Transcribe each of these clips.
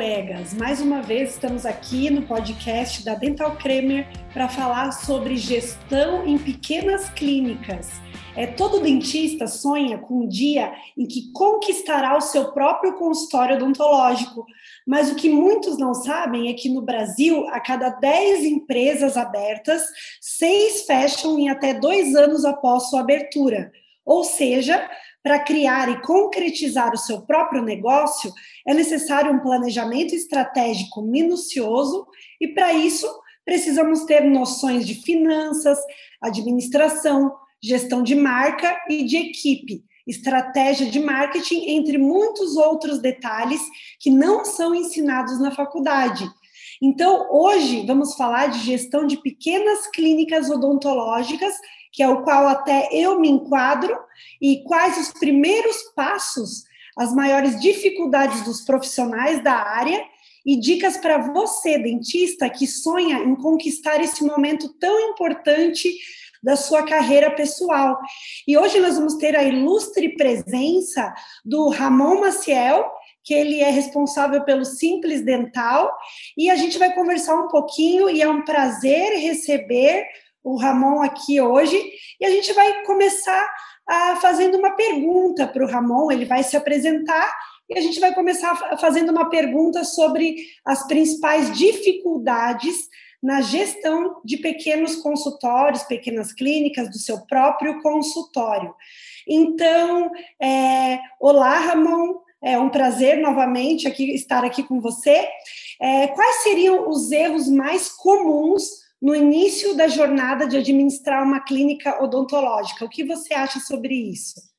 colegas! Mais uma vez estamos aqui no podcast da Dental Cremer para falar sobre gestão em pequenas clínicas. É, todo dentista sonha com um dia em que conquistará o seu próprio consultório odontológico, mas o que muitos não sabem é que no Brasil, a cada 10 empresas abertas, seis fecham em até dois anos após sua abertura. Ou seja, para criar e concretizar o seu próprio negócio, é necessário um planejamento estratégico minucioso e, para isso, precisamos ter noções de finanças, administração, gestão de marca e de equipe, estratégia de marketing, entre muitos outros detalhes que não são ensinados na faculdade. Então, hoje vamos falar de gestão de pequenas clínicas odontológicas que é o qual até eu me enquadro, e quais os primeiros passos, as maiores dificuldades dos profissionais da área e dicas para você, dentista, que sonha em conquistar esse momento tão importante da sua carreira pessoal. E hoje nós vamos ter a ilustre presença do Ramon Maciel, que ele é responsável pelo Simples Dental, e a gente vai conversar um pouquinho e é um prazer receber o Ramon aqui hoje e a gente vai começar a, fazendo uma pergunta para o Ramon. Ele vai se apresentar e a gente vai começar fazendo uma pergunta sobre as principais dificuldades na gestão de pequenos consultórios, pequenas clínicas, do seu próprio consultório. Então, é, olá, Ramon, é um prazer novamente aqui estar aqui com você. É, quais seriam os erros mais comuns no início da jornada de administrar uma clínica odontológica. O que você acha sobre isso?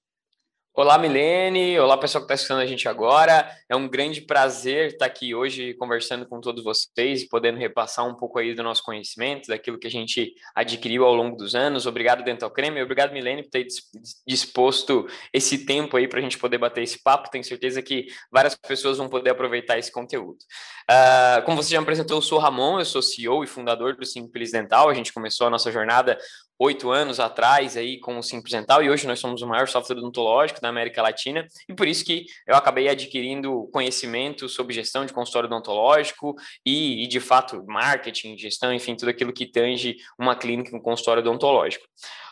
Olá, Milene. Olá, pessoal que está escutando a gente agora. É um grande prazer estar aqui hoje conversando com todos vocês e podendo repassar um pouco aí do nosso conhecimento, daquilo que a gente adquiriu ao longo dos anos. Obrigado, Dental Creme. Obrigado, Milene, por ter disposto esse tempo aí para a gente poder bater esse papo. Tenho certeza que várias pessoas vão poder aproveitar esse conteúdo. Uh, como você já me apresentou, eu sou Ramon, eu sou CEO e fundador do Simples Dental. A gente começou a nossa jornada oito anos atrás aí com o Simples Dental e hoje nós somos o maior software odontológico da América Latina e por isso que eu acabei adquirindo conhecimento sobre gestão de consultório odontológico e, e de fato marketing, gestão, enfim, tudo aquilo que tange uma clínica, um consultório odontológico.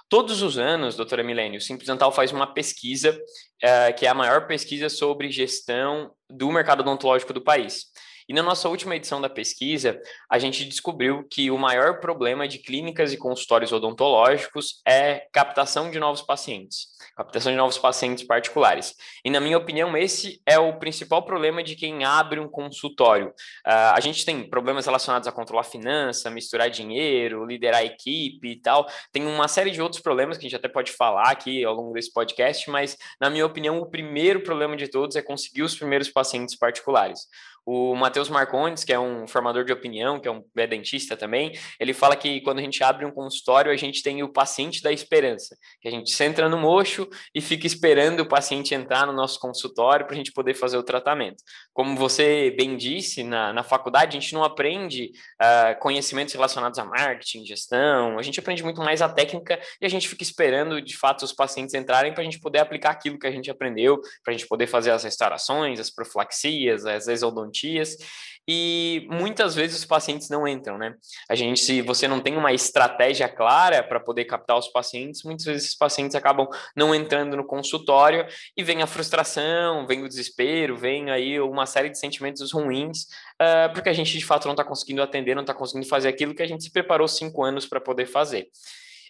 Todos os anos, doutora Milênio, o Simples Dental faz uma pesquisa, uh, que é a maior pesquisa sobre gestão do mercado odontológico do país. E na nossa última edição da pesquisa, a gente descobriu que o maior problema de clínicas e consultórios odontológicos é captação de novos pacientes, captação de novos pacientes particulares. E na minha opinião, esse é o principal problema de quem abre um consultório. Uh, a gente tem problemas relacionados a controlar finança, misturar dinheiro, liderar equipe e tal. Tem uma série de outros problemas que a gente até pode falar aqui ao longo desse podcast, mas na minha opinião, o primeiro problema de todos é conseguir os primeiros pacientes particulares. O Matheus Marcondes, que é um formador de opinião, que é um é dentista também, ele fala que quando a gente abre um consultório, a gente tem o paciente da esperança, que a gente entra no mocho e fica esperando o paciente entrar no nosso consultório para a gente poder fazer o tratamento. Como você bem disse, na, na faculdade a gente não aprende uh, conhecimentos relacionados a marketing, gestão, a gente aprende muito mais a técnica e a gente fica esperando, de fato, os pacientes entrarem para a gente poder aplicar aquilo que a gente aprendeu, para a gente poder fazer as restaurações, as profilaxias, as exodontias, garantias e muitas vezes os pacientes não entram, né? A gente, se você não tem uma estratégia clara para poder captar os pacientes, muitas vezes esses pacientes acabam não entrando no consultório e vem a frustração, vem o desespero, vem aí uma série de sentimentos ruins, uh, porque a gente de fato não está conseguindo atender, não está conseguindo fazer aquilo que a gente se preparou cinco anos para poder fazer.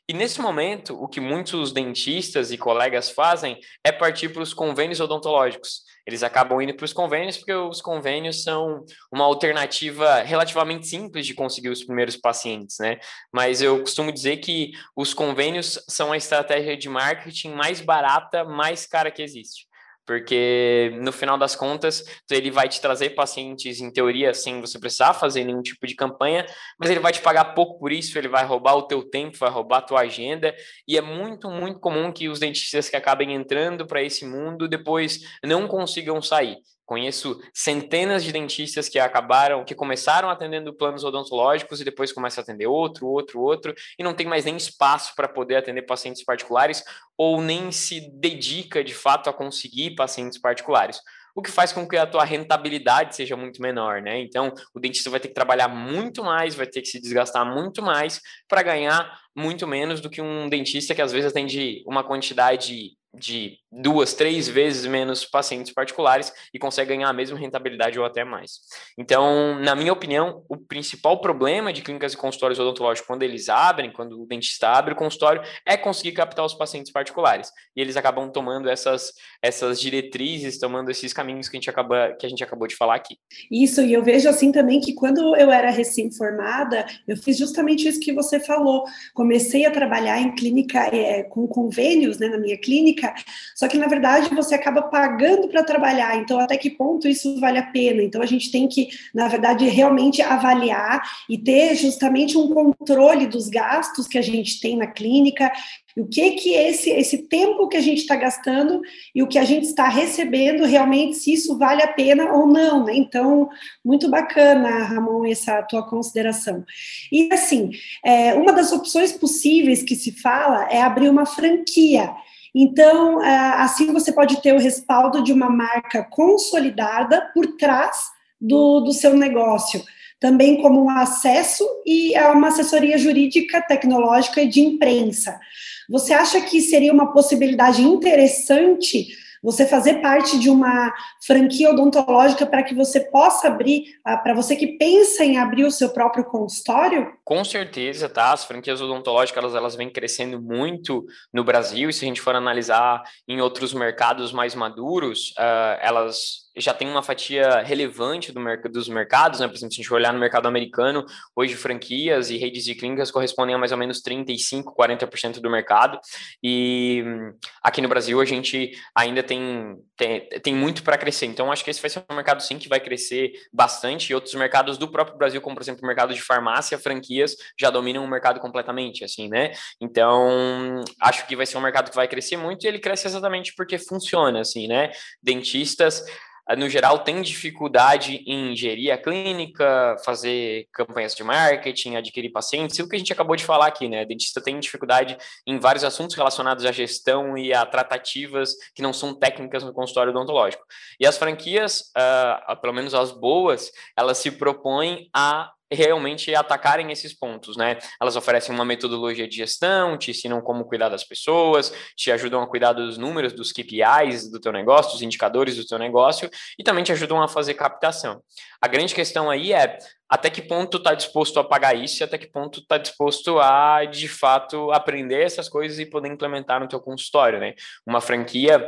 E nesse momento, o que muitos dentistas e colegas fazem é partir para os convênios odontológicos. Eles acabam indo para os convênios porque os convênios são uma alternativa relativamente simples de conseguir os primeiros pacientes, né? Mas eu costumo dizer que os convênios são a estratégia de marketing mais barata, mais cara que existe porque no final das contas ele vai te trazer pacientes em teoria sem você precisar fazer nenhum tipo de campanha, mas ele vai te pagar pouco por isso, ele vai roubar o teu tempo, vai roubar a tua agenda e é muito muito comum que os dentistas que acabem entrando para esse mundo depois não consigam sair. Conheço centenas de dentistas que acabaram, que começaram atendendo planos odontológicos e depois começam a atender outro, outro, outro, e não tem mais nem espaço para poder atender pacientes particulares ou nem se dedica de fato a conseguir pacientes particulares. o que faz com que a tua rentabilidade seja muito menor, né? Então, o dentista vai ter que trabalhar muito mais, vai ter que se desgastar muito mais para ganhar muito menos do que um dentista que às vezes atende uma quantidade de duas, três vezes menos pacientes particulares e consegue ganhar a mesma rentabilidade ou até mais. Então, na minha opinião, o principal problema de clínicas e consultórios odontológicos quando eles abrem, quando o dentista abre o consultório, é conseguir captar os pacientes particulares. E eles acabam tomando essas, essas diretrizes, tomando esses caminhos que a gente acaba que a gente acabou de falar aqui. Isso, e eu vejo assim também que quando eu era recém-formada, eu fiz justamente isso que você falou. Comecei a trabalhar em clínica é, com convênios, né, na minha clínica clínica, só que na verdade você acaba pagando para trabalhar, então até que ponto isso vale a pena? Então a gente tem que, na verdade, realmente avaliar e ter justamente um controle dos gastos que a gente tem na clínica, o que que esse esse tempo que a gente está gastando e o que a gente está recebendo realmente se isso vale a pena ou não, né? Então muito bacana, Ramon, essa tua consideração. E assim, é, uma das opções possíveis que se fala é abrir uma franquia. Então, é, assim você pode ter o respaldo de uma marca consolidada por trás do, do seu negócio, também como um acesso e uma assessoria jurídica, tecnológica e de imprensa. Você acha que seria uma possibilidade interessante você fazer parte de uma franquia odontológica para que você possa abrir, ah, para você que pensa em abrir o seu próprio consultório? Com certeza, tá? As franquias odontológicas elas, elas vêm crescendo muito no Brasil, e se a gente for analisar em outros mercados mais maduros, uh, elas já tem uma fatia relevante do merc dos mercados, né? Por exemplo, se a gente olhar no mercado americano, hoje franquias e redes de clínicas correspondem a mais ou menos 35, 40% do mercado. E aqui no Brasil a gente ainda tem, tem, tem muito para crescer. Então, acho que esse vai ser um mercado sim que vai crescer bastante. E outros mercados do próprio Brasil, como por exemplo o mercado de farmácia, franquias, já dominam o mercado completamente, assim, né? Então, acho que vai ser um mercado que vai crescer muito e ele cresce exatamente porque funciona, assim, né? Dentistas no geral, tem dificuldade em gerir a clínica, fazer campanhas de marketing, adquirir pacientes, o que a gente acabou de falar aqui, né? Dentista tem dificuldade em vários assuntos relacionados à gestão e a tratativas que não são técnicas no consultório odontológico. E as franquias, uh, pelo menos as boas, elas se propõem a realmente atacarem esses pontos, né? Elas oferecem uma metodologia de gestão, te ensinam como cuidar das pessoas, te ajudam a cuidar dos números, dos KPIs do teu negócio, dos indicadores do teu negócio e também te ajudam a fazer captação. A grande questão aí é até que ponto está disposto a pagar isso e até que ponto está disposto a, de fato, aprender essas coisas e poder implementar no teu consultório, né? Uma franquia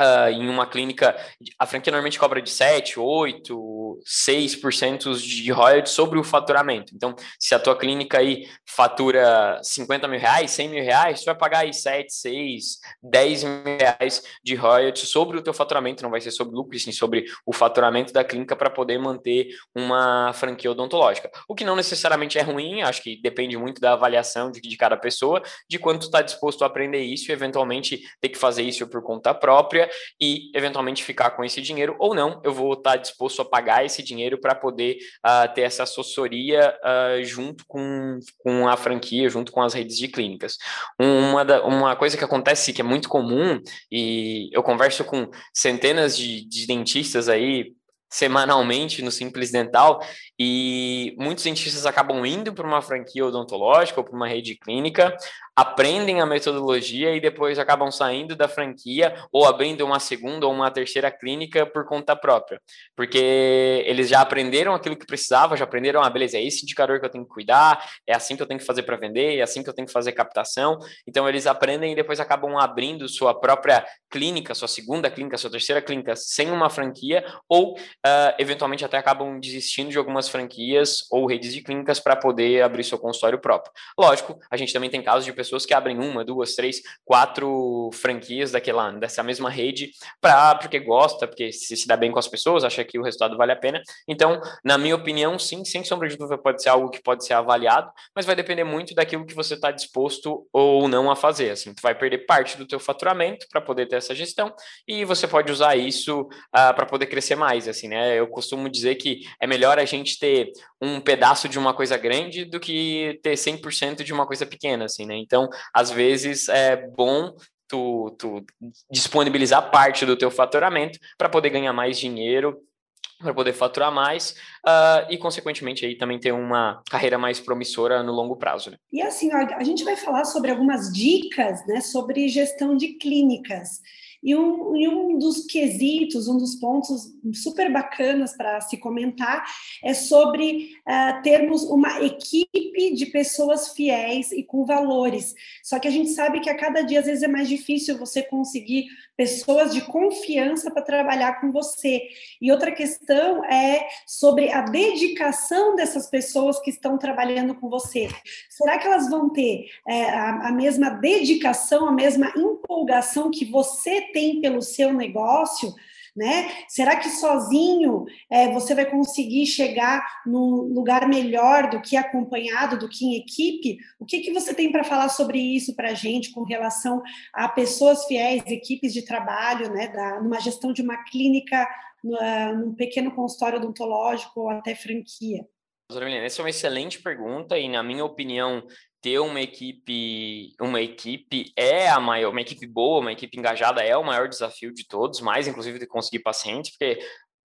Uh, em uma clínica, a franquia normalmente cobra de 7, 8, 6% de royalties sobre o faturamento. Então, se a tua clínica aí fatura 50 mil reais, 100 mil reais, tu vai pagar aí 7, 6, 10 mil reais de royalties sobre o teu faturamento, não vai ser sobre lucro, sim sobre o faturamento da clínica para poder manter uma franquia odontológica. O que não necessariamente é ruim, acho que depende muito da avaliação de, de cada pessoa, de quanto está disposto a aprender isso e eventualmente ter que fazer isso por conta própria e eventualmente ficar com esse dinheiro, ou não, eu vou estar disposto a pagar esse dinheiro para poder uh, ter essa assessoria uh, junto com, com a franquia, junto com as redes de clínicas. Uma, da, uma coisa que acontece que é muito comum, e eu converso com centenas de, de dentistas aí, semanalmente no Simples Dental e muitos dentistas acabam indo para uma franquia odontológica ou para uma rede clínica aprendem a metodologia e depois acabam saindo da franquia ou abrindo uma segunda ou uma terceira clínica por conta própria, porque eles já aprenderam aquilo que precisava, já aprenderam, ah, beleza, é esse indicador que eu tenho que cuidar, é assim que eu tenho que fazer para vender, é assim que eu tenho que fazer captação. Então eles aprendem e depois acabam abrindo sua própria clínica, sua segunda clínica, sua terceira clínica sem uma franquia ou uh, eventualmente até acabam desistindo de algumas franquias ou redes de clínicas para poder abrir seu consultório próprio. Lógico, a gente também tem casos de pessoas que abrem uma, duas, três, quatro franquias daquela, dessa mesma rede para porque gosta, porque se, se dá bem com as pessoas, acha que o resultado vale a pena. Então, na minha opinião, sim, sem sombra de dúvida, pode ser algo que pode ser avaliado, mas vai depender muito daquilo que você está disposto ou não a fazer. Assim, tu vai perder parte do teu faturamento para poder ter essa gestão e você pode usar isso uh, ah, para poder crescer mais. Assim, né? Eu costumo dizer que é melhor a gente ter um pedaço de uma coisa grande do que ter 100% de uma coisa pequena, assim, né? Então, às vezes é bom tu, tu disponibilizar parte do teu faturamento para poder ganhar mais dinheiro para poder faturar mais uh, e, consequentemente, aí também ter uma carreira mais promissora no longo prazo. Né? E assim, a gente vai falar sobre algumas dicas né, sobre gestão de clínicas. E um, e um dos quesitos, um dos pontos super bacanas para se comentar é sobre uh, termos uma equipe de pessoas fiéis e com valores. Só que a gente sabe que a cada dia, às vezes, é mais difícil você conseguir pessoas de confiança para trabalhar com você. E outra questão é sobre a dedicação dessas pessoas que estão trabalhando com você. Será que elas vão ter é, a, a mesma dedicação, a mesma empolgação que você tem pelo seu negócio? né? Será que sozinho é, você vai conseguir chegar num lugar melhor do que acompanhado, do que em equipe? O que, que você tem para falar sobre isso para a gente com relação a pessoas fiéis, equipes de trabalho, né? Da, numa gestão de uma clínica, numa, num pequeno consultório odontológico ou até franquia? Essa é uma excelente pergunta e, na minha opinião, ter uma equipe, uma equipe é a maior, uma equipe boa, uma equipe engajada é o maior desafio de todos, mais inclusive de conseguir pacientes, porque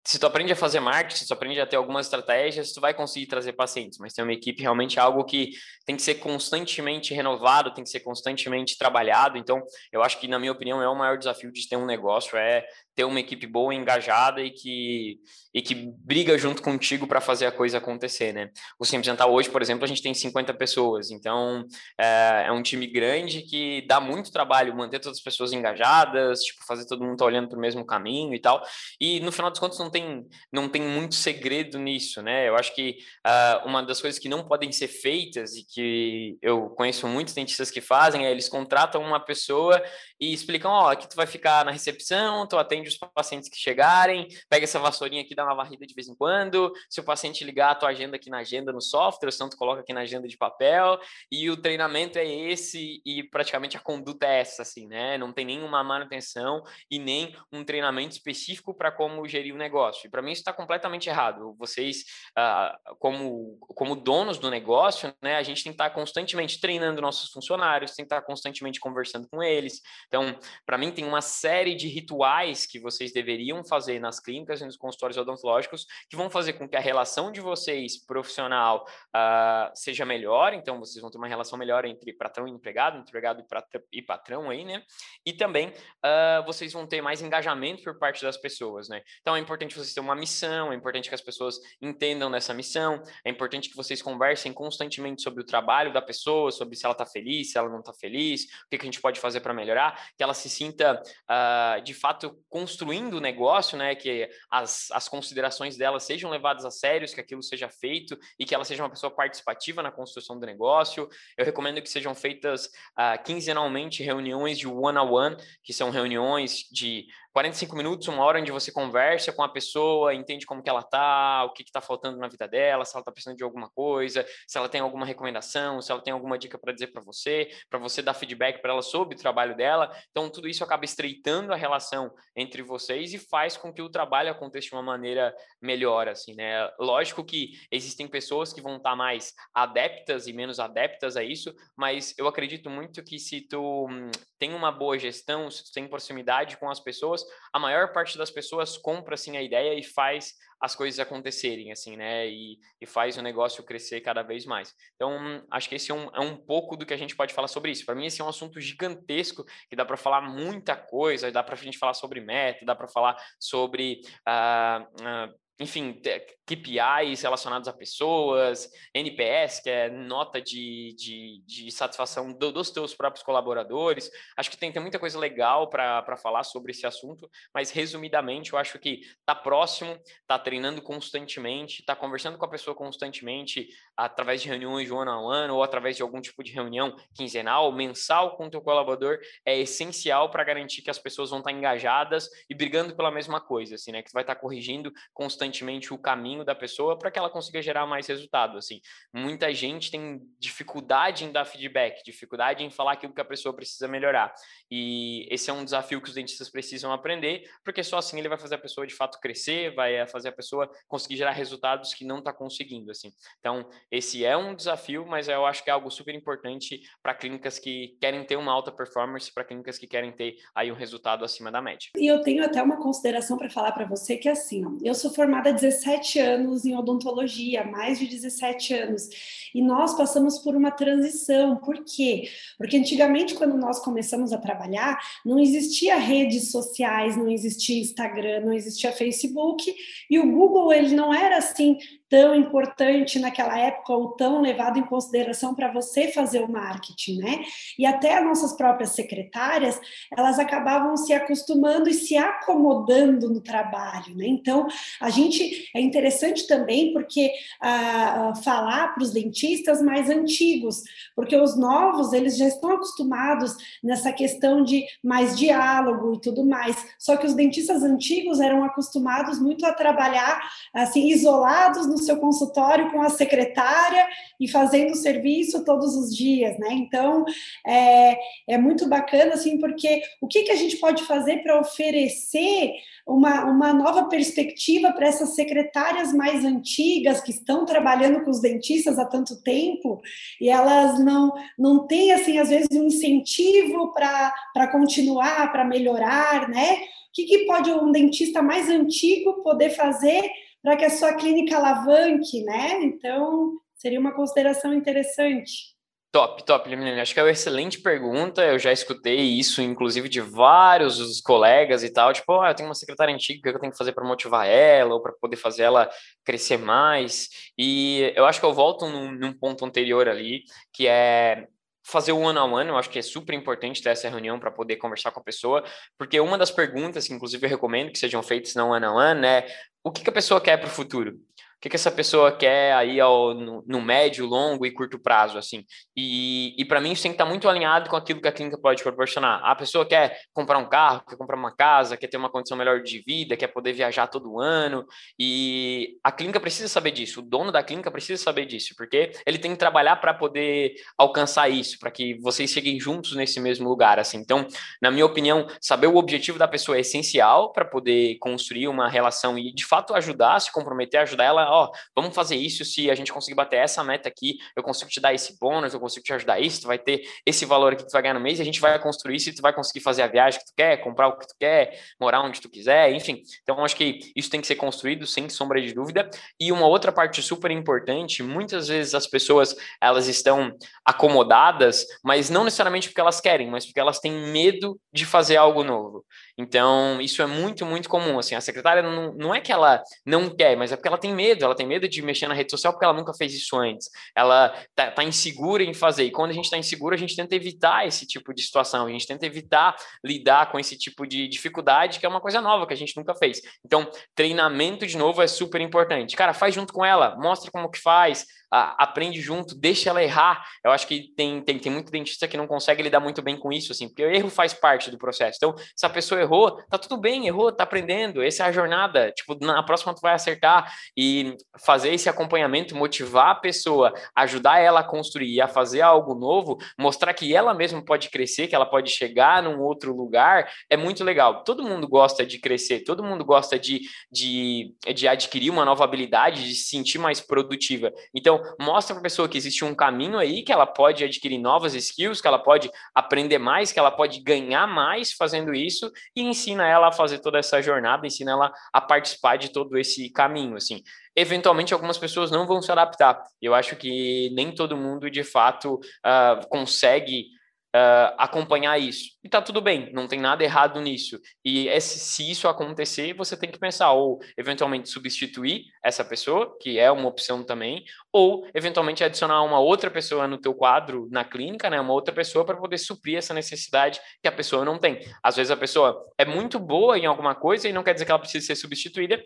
se tu aprende a fazer marketing, se tu aprende a ter algumas estratégias, tu vai conseguir trazer pacientes, mas ter uma equipe realmente é algo que tem que ser constantemente renovado, tem que ser constantemente trabalhado. Então, eu acho que, na minha opinião, é o maior desafio de ter um negócio, é ter uma equipe boa, engajada e que, e que briga junto contigo para fazer a coisa acontecer, né? O Simples Dental hoje, por exemplo, a gente tem 50 pessoas, então é, é, um time grande que dá muito trabalho manter todas as pessoas engajadas, tipo, fazer todo mundo tá olhando para o mesmo caminho e tal. E no final dos contos não tem, não tem muito segredo nisso, né? Eu acho que uh, uma das coisas que não podem ser feitas e que eu conheço muitos dentistas que fazem é eles contratam uma pessoa e explicam, ó, oh, aqui tu vai ficar na recepção, tu atende os pacientes que chegarem, pega essa vassourinha aqui, dá uma varrida de vez em quando, se o paciente ligar a tua agenda aqui na agenda no software, senão tu coloca aqui na agenda de papel, e o treinamento é esse, e praticamente a conduta é essa, assim, né? Não tem nenhuma manutenção e nem um treinamento específico para como gerir o negócio. E para mim isso está completamente errado. Vocês, ah, como, como donos do negócio, né, a gente tem que estar tá constantemente treinando nossos funcionários, tem que estar tá constantemente conversando com eles, então, para mim, tem uma série de rituais que vocês deveriam fazer nas clínicas e nos consultórios odontológicos que vão fazer com que a relação de vocês profissional uh, seja melhor. Então, vocês vão ter uma relação melhor entre patrão e empregado, empregado e patrão aí, né? E também uh, vocês vão ter mais engajamento por parte das pessoas, né? Então, é importante vocês terem uma missão, é importante que as pessoas entendam dessa missão, é importante que vocês conversem constantemente sobre o trabalho da pessoa, sobre se ela está feliz, se ela não está feliz, o que, que a gente pode fazer para melhorar que ela se sinta uh, de fato construindo o negócio, né? Que as, as considerações dela sejam levadas a sério, que aquilo seja feito e que ela seja uma pessoa participativa na construção do negócio. Eu recomendo que sejam feitas uh, quinzenalmente reuniões de one-on-one, -on -one, que são reuniões de 45 minutos, uma hora onde você conversa com a pessoa, entende como que ela tá, o que está faltando na vida dela, se ela está precisando de alguma coisa, se ela tem alguma recomendação, se ela tem alguma dica para dizer para você, para você dar feedback para ela sobre o trabalho dela. Então, tudo isso acaba estreitando a relação entre vocês e faz com que o trabalho aconteça de uma maneira melhor, assim, né? Lógico que existem pessoas que vão estar tá mais adeptas e menos adeptas a isso, mas eu acredito muito que se tu hum, tem uma boa gestão, se tu tem proximidade com as pessoas, a maior parte das pessoas compra assim a ideia e faz as coisas acontecerem, assim, né? E, e faz o negócio crescer cada vez mais. Então, acho que esse é um, é um pouco do que a gente pode falar sobre isso. Para mim, esse é um assunto gigantesco que dá para falar muita coisa, dá para a gente falar sobre meta, dá para falar sobre uh, uh, enfim, KPIs relacionados a pessoas, NPS, que é nota de, de, de satisfação do, dos teus próprios colaboradores. Acho que tem, tem muita coisa legal para falar sobre esse assunto, mas resumidamente, eu acho que tá próximo, tá treinando constantemente, tá conversando com a pessoa constantemente através de reuniões de ano a ano ou através de algum tipo de reunião quinzenal, mensal com o teu colaborador é essencial para garantir que as pessoas vão estar engajadas e brigando pela mesma coisa, assim, né? Que tu vai estar corrigindo constantemente o caminho da pessoa para que ela consiga gerar mais resultado. Assim, muita gente tem dificuldade em dar feedback, dificuldade em falar aquilo que a pessoa precisa melhorar. E esse é um desafio que os dentistas precisam aprender, porque só assim ele vai fazer a pessoa de fato crescer, vai fazer a pessoa conseguir gerar resultados que não está conseguindo. Assim, então esse é um desafio, mas eu acho que é algo super importante para clínicas que querem ter uma alta performance, para clínicas que querem ter aí um resultado acima da média. E eu tenho até uma consideração para falar para você que é assim, ó, eu sou formada há 17 anos em odontologia, mais de 17 anos, e nós passamos por uma transição. Por quê? Porque antigamente, quando nós começamos a trabalhar, não existia redes sociais, não existia Instagram, não existia Facebook, e o Google ele não era assim tão importante naquela época ou tão levado em consideração para você fazer o marketing, né? E até as nossas próprias secretárias, elas acabavam se acostumando e se acomodando no trabalho, né? Então, a gente é interessante também porque ah, falar para os dentistas mais antigos, porque os novos eles já estão acostumados nessa questão de mais diálogo e tudo mais. Só que os dentistas antigos eram acostumados muito a trabalhar assim isolados no seu consultório com a secretária e fazendo o serviço todos os dias, né? Então, é, é muito bacana, assim, porque o que, que a gente pode fazer para oferecer uma, uma nova perspectiva para essas secretárias mais antigas que estão trabalhando com os dentistas há tanto tempo e elas não, não têm, assim, às vezes, um incentivo para continuar, para melhorar, né? O que, que pode um dentista mais antigo poder fazer para que a sua clínica alavanque, né? Então, seria uma consideração interessante. Top, top, Lemilene. Acho que é uma excelente pergunta. Eu já escutei isso, inclusive, de vários dos colegas e tal. Tipo, oh, eu tenho uma secretária antiga, o que eu tenho que fazer para motivar ela ou para poder fazer ela crescer mais? E eu acho que eu volto num, num ponto anterior ali, que é fazer o one on one, eu acho que é super importante ter essa reunião para poder conversar com a pessoa, porque uma das perguntas que inclusive eu recomendo que sejam feitas no one on one é o que, que a pessoa quer para o futuro? Que, que essa pessoa quer aí ao, no, no, médio, longo e curto prazo, assim. E, e para mim isso tem que estar tá muito alinhado com aquilo que a clínica pode proporcionar. A pessoa quer comprar um carro, quer comprar uma casa, quer ter uma condição melhor de vida, quer poder viajar todo ano, e a clínica precisa saber disso, o dono da clínica precisa saber disso, porque ele tem que trabalhar para poder alcançar isso, para que vocês cheguem juntos nesse mesmo lugar, assim. Então, na minha opinião, saber o objetivo da pessoa é essencial para poder construir uma relação e, de fato, ajudar, se comprometer, ajudar ela ó, vamos fazer isso, se a gente conseguir bater essa meta aqui, eu consigo te dar esse bônus, eu consigo te ajudar isso, tu vai ter esse valor aqui que tu vai ganhar no mês, e a gente vai construir isso e tu vai conseguir fazer a viagem que tu quer, comprar o que tu quer, morar onde tu quiser, enfim. Então, acho que isso tem que ser construído sem sombra de dúvida. E uma outra parte super importante, muitas vezes as pessoas, elas estão acomodadas, mas não necessariamente porque elas querem, mas porque elas têm medo de fazer algo novo. Então, isso é muito, muito comum. Assim, a secretária não, não é que ela não quer, mas é porque ela tem medo, ela tem medo de mexer na rede social porque ela nunca fez isso antes. Ela tá, tá insegura em fazer. E quando a gente está inseguro, a gente tenta evitar esse tipo de situação, a gente tenta evitar lidar com esse tipo de dificuldade, que é uma coisa nova que a gente nunca fez. Então, treinamento, de novo, é super importante. Cara, faz junto com ela, mostra como que faz, aprende junto, deixa ela errar. Eu acho que tem, tem, tem muito dentista que não consegue lidar muito bem com isso, assim, porque o erro faz parte do processo. Então, se a pessoa errou, tá tudo bem, errou, tá aprendendo, essa é a jornada. Tipo, na próxima tu vai acertar e fazer esse acompanhamento, motivar a pessoa, ajudar ela a construir, a fazer algo novo, mostrar que ela mesma pode crescer, que ela pode chegar num outro lugar, é muito legal. Todo mundo gosta de crescer, todo mundo gosta de, de, de adquirir uma nova habilidade, de se sentir mais produtiva. Então, mostra para a pessoa que existe um caminho aí, que ela pode adquirir novas skills, que ela pode aprender mais, que ela pode ganhar mais fazendo isso, e ensina ela a fazer toda essa jornada, ensina ela a participar de todo esse caminho, assim. Eventualmente, algumas pessoas não vão se adaptar. Eu acho que nem todo mundo, de fato, uh, consegue uh, acompanhar isso. E tá tudo bem, não tem nada errado nisso. E esse, se isso acontecer, você tem que pensar ou eventualmente substituir essa pessoa, que é uma opção também, ou eventualmente adicionar uma outra pessoa no teu quadro na clínica, né, uma outra pessoa para poder suprir essa necessidade que a pessoa não tem. Às vezes a pessoa é muito boa em alguma coisa e não quer dizer que ela precisa ser substituída,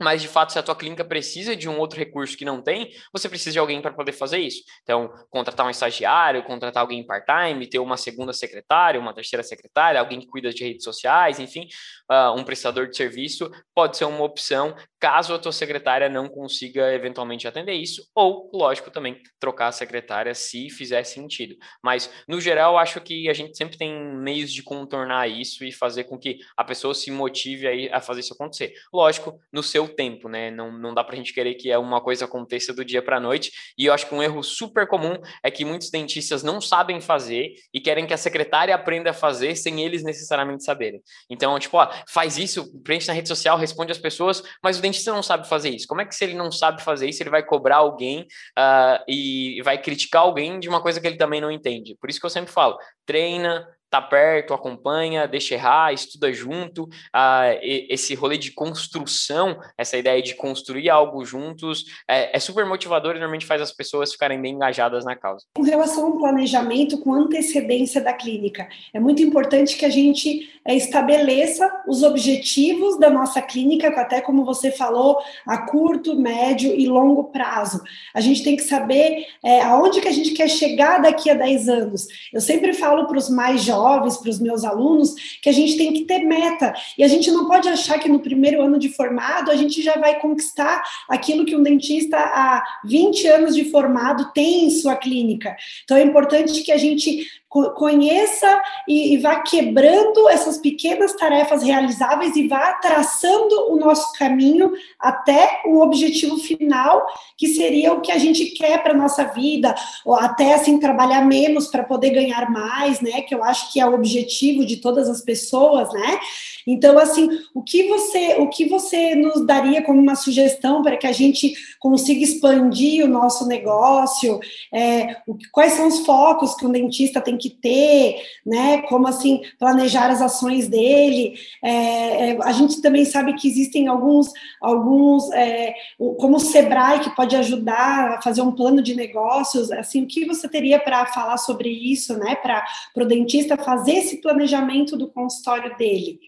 mas de fato, se a tua clínica precisa de um outro recurso que não tem, você precisa de alguém para poder fazer isso. Então, contratar um estagiário, contratar alguém part-time, ter uma segunda secretária, uma terceira secretária, alguém que cuida de redes sociais, enfim, uh, um prestador de serviço pode ser uma opção caso a tua secretária não consiga eventualmente atender isso, ou, lógico, também trocar a secretária se fizer sentido. Mas, no geral, acho que a gente sempre tem meios de contornar isso e fazer com que a pessoa se motive a fazer isso acontecer. Lógico, no seu tempo, né? Não, não dá pra gente querer que uma coisa aconteça do dia para noite. E eu acho que um erro super comum é que muitos dentistas não sabem fazer e querem que a secretária aprenda a fazer sem eles necessariamente saberem. Então, tipo, ó, faz isso, preenche na rede social, responde as pessoas, mas o dentista não sabe fazer isso. Como é que se ele não sabe fazer isso, ele vai cobrar alguém uh, e vai criticar alguém de uma coisa que ele também não entende? Por isso que eu sempre falo, treina, tá perto, acompanha, deixa errar, estuda junto. Ah, esse rolê de construção, essa ideia de construir algo juntos, é, é, super motivador e normalmente faz as pessoas ficarem bem engajadas na causa. Com relação ao planejamento com antecedência da clínica, é muito importante que a gente é, estabeleça os objetivos da nossa clínica, até como você falou, a curto, médio e longo prazo. A gente tem que saber é, aonde que a gente quer chegar daqui a 10 anos. Eu sempre falo para os mais jovens, jovens, para os meus alunos, que a gente tem que ter meta. E a gente não pode achar que no primeiro ano de formado a gente já vai conquistar aquilo que um dentista há 20 anos de formado tem em sua clínica. Então é importante que a gente conheça e, e, vá quebrando essas pequenas tarefas realizáveis e vá traçando o nosso caminho até o objetivo final, que seria o que a gente quer para nossa vida, ou até assim trabalhar menos para poder ganhar mais, né? Que eu acho que é o objetivo de todas as pessoas, né? Então, assim, o que você, o que você nos daria como uma sugestão para que a gente consiga expandir o nosso negócio? É, o, quais são os focos que um dentista tem que ter, né? Como assim planejar as ações dele? É, é, a gente também sabe que existem alguns, alguns, é, como o Sebrae que pode ajudar a fazer um plano de negócios. Assim, o que você teria para falar sobre isso, né? Para o dentista fazer esse planejamento do consultório dele?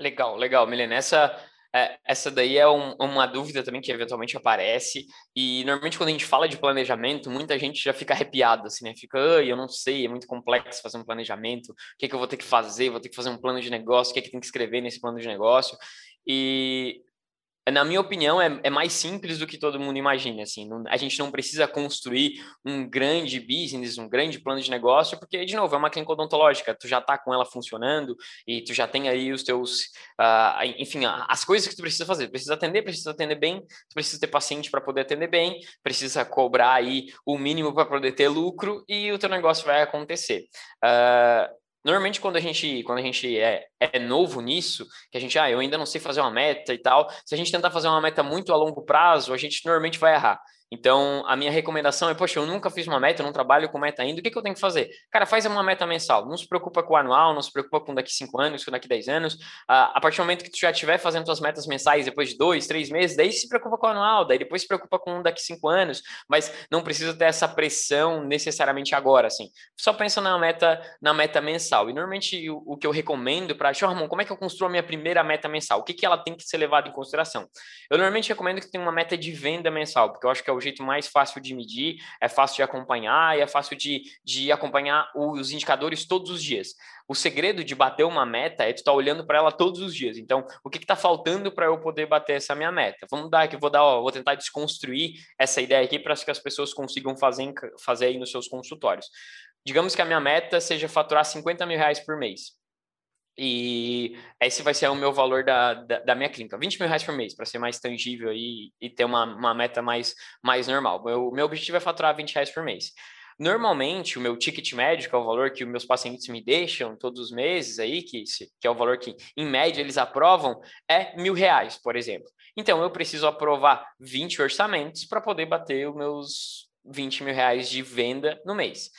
Legal, legal, Milena. Essa, é, essa daí é um, uma dúvida também que eventualmente aparece. E normalmente quando a gente fala de planejamento, muita gente já fica arrepiada, assim, né? Fica, eu não sei, é muito complexo fazer um planejamento. O que, é que eu vou ter que fazer? Vou ter que fazer um plano de negócio. O que é que tem que escrever nesse plano de negócio? E na minha opinião, é, é, mais simples do que todo mundo imagina. Assim, não, a gente não precisa construir um grande business, um grande plano de negócio, porque, de novo, é uma clínica odontológica. Tu já está com ela funcionando e tu já tem aí os teus, uh, enfim, as coisas que tu precisa fazer. Tu precisa atender, precisa atender bem, tu precisa ter paciente para poder atender bem, precisa cobrar aí o mínimo para poder ter lucro e o teu negócio vai acontecer. Uh, Normalmente, quando a gente, quando a gente é, é novo nisso, que a gente, ah, eu ainda não sei fazer uma meta e tal, se a gente tentar fazer uma meta muito a longo prazo, a gente normalmente vai errar. Então, a minha recomendação é, poxa, eu nunca fiz uma meta, eu não trabalho com meta ainda, o que, que eu tenho que fazer? Cara, faz uma meta mensal, não se preocupa com o anual, não se preocupa com daqui 5 anos, com daqui 10 anos. a partir do momento que tu já estiver fazendo tuas metas mensais depois de dois, três meses, daí se preocupa com o anual, daí depois se preocupa com daqui 5 anos, mas não precisa ter essa pressão necessariamente agora, assim. Só pensa na meta, na meta mensal. E normalmente o, o que eu recomendo para, Ramon, como é que eu construo a minha primeira meta mensal? O que, que ela tem que ser levada em consideração? Eu normalmente recomendo que tenha uma meta de venda mensal, porque eu acho que é o jeito mais fácil de medir, é fácil de acompanhar e é fácil de, de acompanhar os indicadores todos os dias. O segredo de bater uma meta é tu estar tá olhando para ela todos os dias. Então, o que está faltando para eu poder bater essa minha meta? Vamos dar aqui, vou dar, ó, vou tentar desconstruir essa ideia aqui para que as pessoas consigam fazer, fazer aí nos seus consultórios. Digamos que a minha meta seja faturar 50 mil reais por mês. E esse vai ser o meu valor da, da, da minha clínica, 20 mil reais por mês, para ser mais tangível aí, e ter uma, uma meta mais, mais normal. O meu, meu objetivo é faturar 20 reais por mês. Normalmente, o meu ticket médio, que é o valor que os meus pacientes me deixam todos os meses aí, que, que é o valor que, em média, eles aprovam, é mil reais, por exemplo. Então, eu preciso aprovar 20 orçamentos para poder bater os meus 20 mil reais de venda no mês.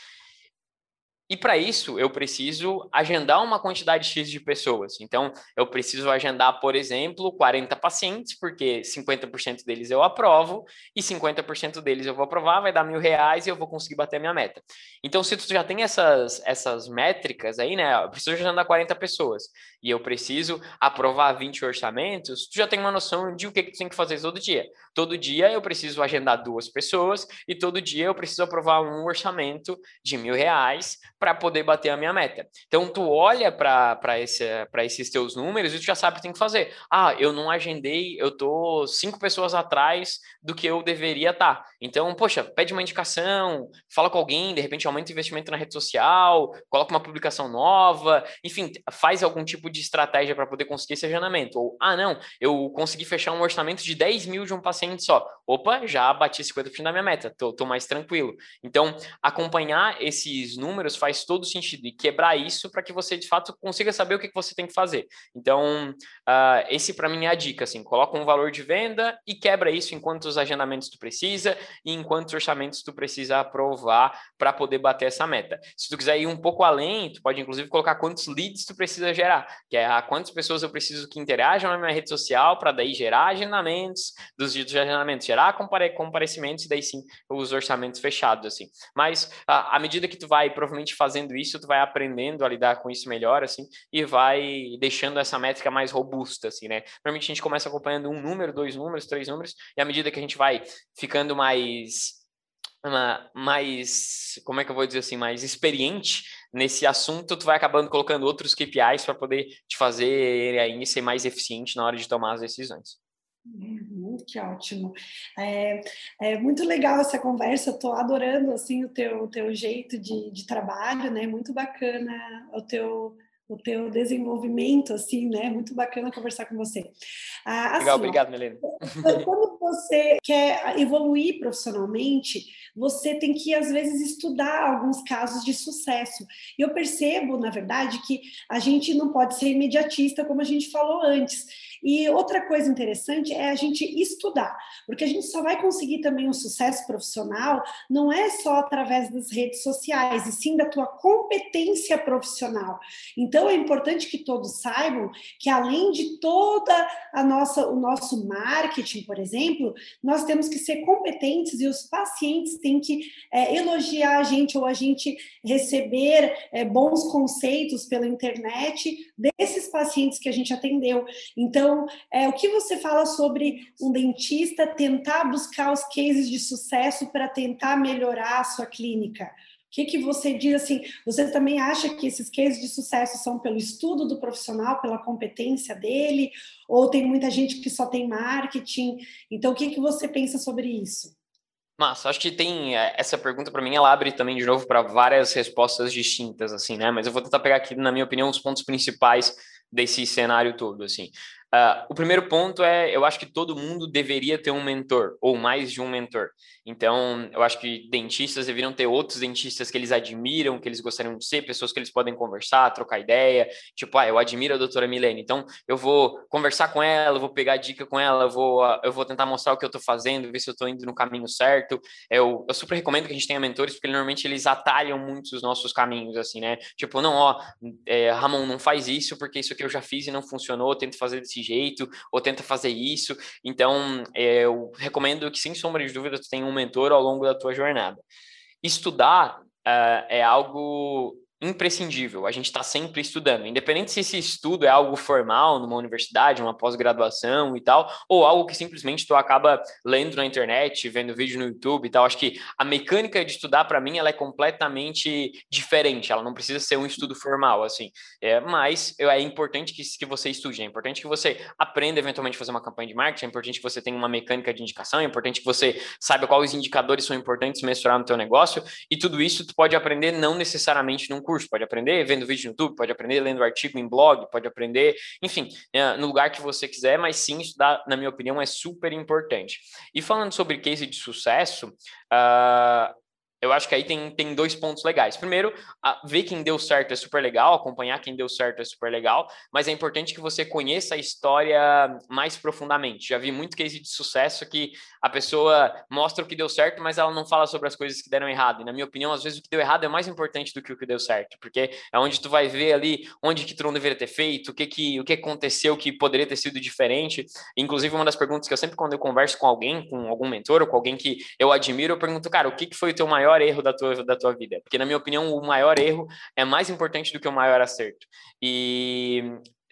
E para isso, eu preciso agendar uma quantidade X de pessoas. Então, eu preciso agendar, por exemplo, 40 pacientes, porque 50% deles eu aprovo e 50% deles eu vou aprovar, vai dar mil reais e eu vou conseguir bater a minha meta. Então, se tu já tem essas, essas métricas aí, né? Eu preciso agendar 40 pessoas e eu preciso aprovar 20 orçamentos, tu já tem uma noção de o que, que tu tem que fazer todo dia. Todo dia eu preciso agendar duas pessoas e todo dia eu preciso aprovar um orçamento de mil reais para poder bater a minha meta. Então, tu olha para esse, esses teus números e tu já sabe o que tem que fazer. Ah, eu não agendei, eu tô cinco pessoas atrás do que eu deveria estar. Tá. Então, poxa, pede uma indicação, fala com alguém, de repente aumenta o investimento na rede social, coloca uma publicação nova, enfim, faz algum tipo de estratégia para poder conseguir esse agendamento. Ou, ah, não, eu consegui fechar um orçamento de 10 mil de um paciente só. Opa, já bati 50% da minha meta, tô, tô mais tranquilo. Então, acompanhar esses números faz todo sentido e quebrar isso para que você de fato consiga saber o que, você tem que fazer. Então, uh, esse para mim é a dica, assim, coloca um valor de venda e quebra isso em quantos agendamentos tu precisa e em quantos orçamentos tu precisa aprovar para poder bater essa meta. Se tu quiser ir um pouco além, tu pode inclusive colocar quantos leads tu precisa gerar, que é a quantas pessoas eu preciso que interajam na minha rede social para daí gerar agendamentos, dos dias de agendamento, gerar compare comparecimentos e daí sim os orçamentos fechados, assim. Mas à medida que tu vai provavelmente fazendo isso, tu vai aprendendo a lidar com isso melhor, assim, e vai deixando essa métrica mais robusta, assim, né? Normalmente a gente começa acompanhando um número, dois números, três números, e à medida que a gente vai ficando mais mais, como é que eu vou dizer assim, mais experiente nesse assunto, tu vai acabando colocando outros KPIs para poder te fazer aí ser mais eficiente na hora de tomar as decisões. Uhum, que ótimo. É, é muito legal essa conversa, estou adorando assim o teu, teu jeito de, de trabalho, né? Muito bacana o teu o teu desenvolvimento, assim, né? Muito bacana conversar com você. Ah, assim, Legal, obrigado, Melena. Quando você quer evoluir profissionalmente, você tem que, às vezes, estudar alguns casos de sucesso. E eu percebo, na verdade, que a gente não pode ser imediatista, como a gente falou antes. E outra coisa interessante é a gente estudar, porque a gente só vai conseguir também um sucesso profissional não é só através das redes sociais, e sim da tua competência profissional. Então é importante que todos saibam que além de toda a nossa o nosso marketing, por exemplo, nós temos que ser competentes e os pacientes têm que é, elogiar a gente ou a gente receber é, bons conceitos pela internet desses pacientes que a gente atendeu. Então é, o que você fala sobre um dentista tentar buscar os cases de sucesso para tentar melhorar a sua clínica? O que, que você diz assim? Você também acha que esses cases de sucesso são pelo estudo do profissional, pela competência dele? Ou tem muita gente que só tem marketing? Então, o que, que você pensa sobre isso? Massa, acho que tem é, essa pergunta para mim, ela abre também de novo para várias respostas distintas, assim, né? Mas eu vou tentar pegar aqui, na minha opinião, os pontos principais desse cenário todo, assim. Uh, o primeiro ponto é, eu acho que todo mundo deveria ter um mentor, ou mais de um mentor. Então, eu acho que dentistas deveriam ter outros dentistas que eles admiram, que eles gostariam de ser, pessoas que eles podem conversar, trocar ideia. Tipo, ah, eu admiro a doutora Milene, então eu vou conversar com ela, vou pegar dica com ela, vou, eu vou tentar mostrar o que eu estou fazendo, ver se eu estou indo no caminho certo. Eu, eu super recomendo que a gente tenha mentores, porque normalmente eles atalham muito os nossos caminhos, assim, né? Tipo, não, ó, é, Ramon, não faz isso, porque isso aqui eu já fiz e não funcionou, tento fazer desse jeito, ou tenta fazer isso. Então, é, eu recomendo que, sem sombra de dúvida, tu tenha um mentor ao longo da tua jornada. Estudar uh, é algo imprescindível. A gente está sempre estudando, independente se esse estudo é algo formal numa universidade, uma pós-graduação e tal, ou algo que simplesmente tu acaba lendo na internet, vendo vídeo no YouTube e tal. Acho que a mecânica de estudar para mim ela é completamente diferente. Ela não precisa ser um estudo formal assim. É, mas é importante que, que você estude, é importante que você aprenda eventualmente a fazer uma campanha de marketing, é importante que você tenha uma mecânica de indicação, é importante que você saiba quais indicadores são importantes mensurar no teu negócio e tudo isso tu pode aprender não necessariamente num curso curso, pode aprender vendo vídeo no YouTube, pode aprender lendo artigo em blog, pode aprender, enfim, é, no lugar que você quiser, mas sim, estudar, na minha opinião, é super importante. E falando sobre case de sucesso, uh, eu acho que aí tem, tem dois pontos legais. Primeiro, ver quem deu certo é super legal, acompanhar quem deu certo é super legal, mas é importante que você conheça a história mais profundamente. Já vi muito case de sucesso que a pessoa mostra o que deu certo, mas ela não fala sobre as coisas que deram errado. E na minha opinião, às vezes o que deu errado é mais importante do que o que deu certo, porque é onde tu vai ver ali onde que tu não deveria ter feito, o que que o que aconteceu que poderia ter sido diferente. Inclusive uma das perguntas que eu sempre quando eu converso com alguém, com algum mentor ou com alguém que eu admiro, eu pergunto, cara, o que que foi o teu maior erro da tua da tua vida? Porque na minha opinião, o maior erro é mais importante do que o maior acerto. E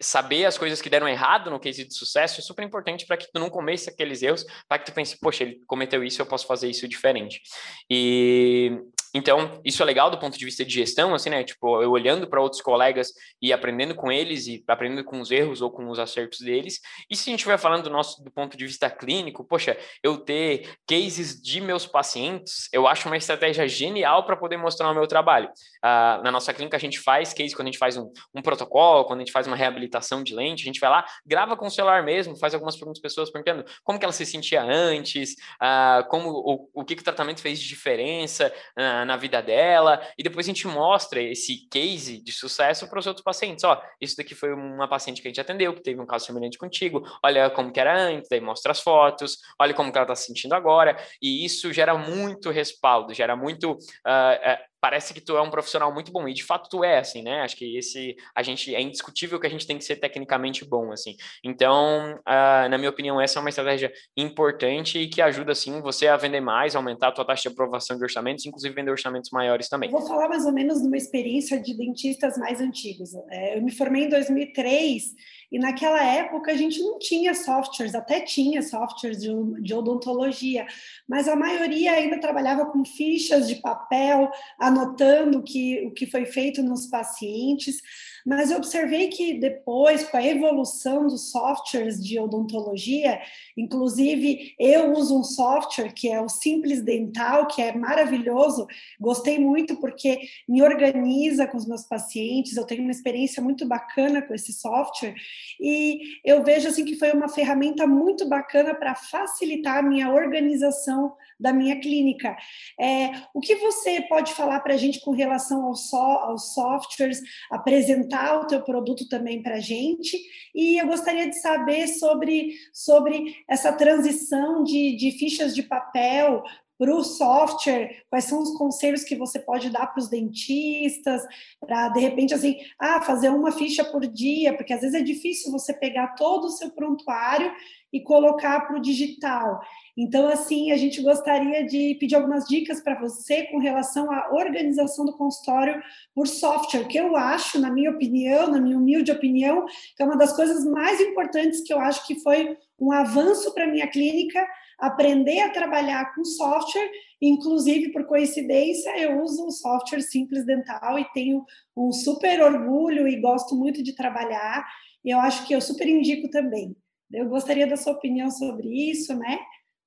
saber as coisas que deram errado no case de sucesso é super importante para que tu não comece aqueles erros, para que tu pense, poxa, ele cometeu isso, eu posso fazer isso diferente. E então, isso é legal do ponto de vista de gestão, assim, né? Tipo, eu olhando para outros colegas e aprendendo com eles e aprendendo com os erros ou com os acertos deles. E se a gente vai falando do nosso do ponto de vista clínico, poxa, eu ter cases de meus pacientes, eu acho uma estratégia genial para poder mostrar o meu trabalho. Uh, na nossa clínica, a gente faz case quando a gente faz um, um protocolo, quando a gente faz uma reabilitação de lente, a gente vai lá, grava com o celular mesmo, faz algumas perguntas pessoas perguntando como que ela se sentia antes, uh, como o, o que, que o tratamento fez de diferença uh, na vida dela, e depois a gente mostra esse case de sucesso para os outros pacientes. Ó, isso daqui foi uma paciente que a gente atendeu, que teve um caso semelhante contigo, olha como que era antes, daí mostra as fotos, olha como que ela está se sentindo agora, e isso gera muito respaldo, gera muito. Uh, parece que tu é um profissional muito bom e de fato tu é assim, né? Acho que esse a gente é indiscutível que a gente tem que ser tecnicamente bom assim. Então, uh, na minha opinião, essa é uma estratégia importante e que ajuda assim você a vender mais, aumentar a tua taxa de aprovação de orçamentos, inclusive vender orçamentos maiores também. Vou falar mais ou menos de uma experiência de dentistas mais antigos. É, eu me formei em 2003 e naquela época a gente não tinha softwares, até tinha softwares de, odontologia, mas a maioria ainda trabalhava com fichas de papel, anotando que, o que foi feito nos pacientes. Mas eu observei que depois, com a evolução dos softwares de odontologia, inclusive eu uso um software que é o Simples Dental, que é maravilhoso, gostei muito porque me organiza com os meus pacientes, eu tenho uma experiência muito bacana com esse software, e eu vejo assim que foi uma ferramenta muito bacana para facilitar a minha organização da minha clínica. É, o que você pode falar para a gente com relação ao so, aos softwares, apresentar o teu produto também para a gente? E eu gostaria de saber sobre, sobre essa transição de, de fichas de papel para o software, quais são os conselhos que você pode dar para os dentistas, para de repente assim, ah, fazer uma ficha por dia, porque às vezes é difícil você pegar todo o seu prontuário e colocar para o digital. Então, assim, a gente gostaria de pedir algumas dicas para você com relação à organização do consultório por software, que eu acho, na minha opinião, na minha humilde opinião, que é uma das coisas mais importantes que eu acho que foi um avanço para a minha clínica, aprender a trabalhar com software, inclusive por coincidência, eu uso o software Simples Dental e tenho um super orgulho e gosto muito de trabalhar, e eu acho que eu super indico também. Eu gostaria da sua opinião sobre isso, né?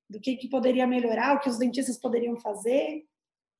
Do que, que poderia melhorar, o que os dentistas poderiam fazer.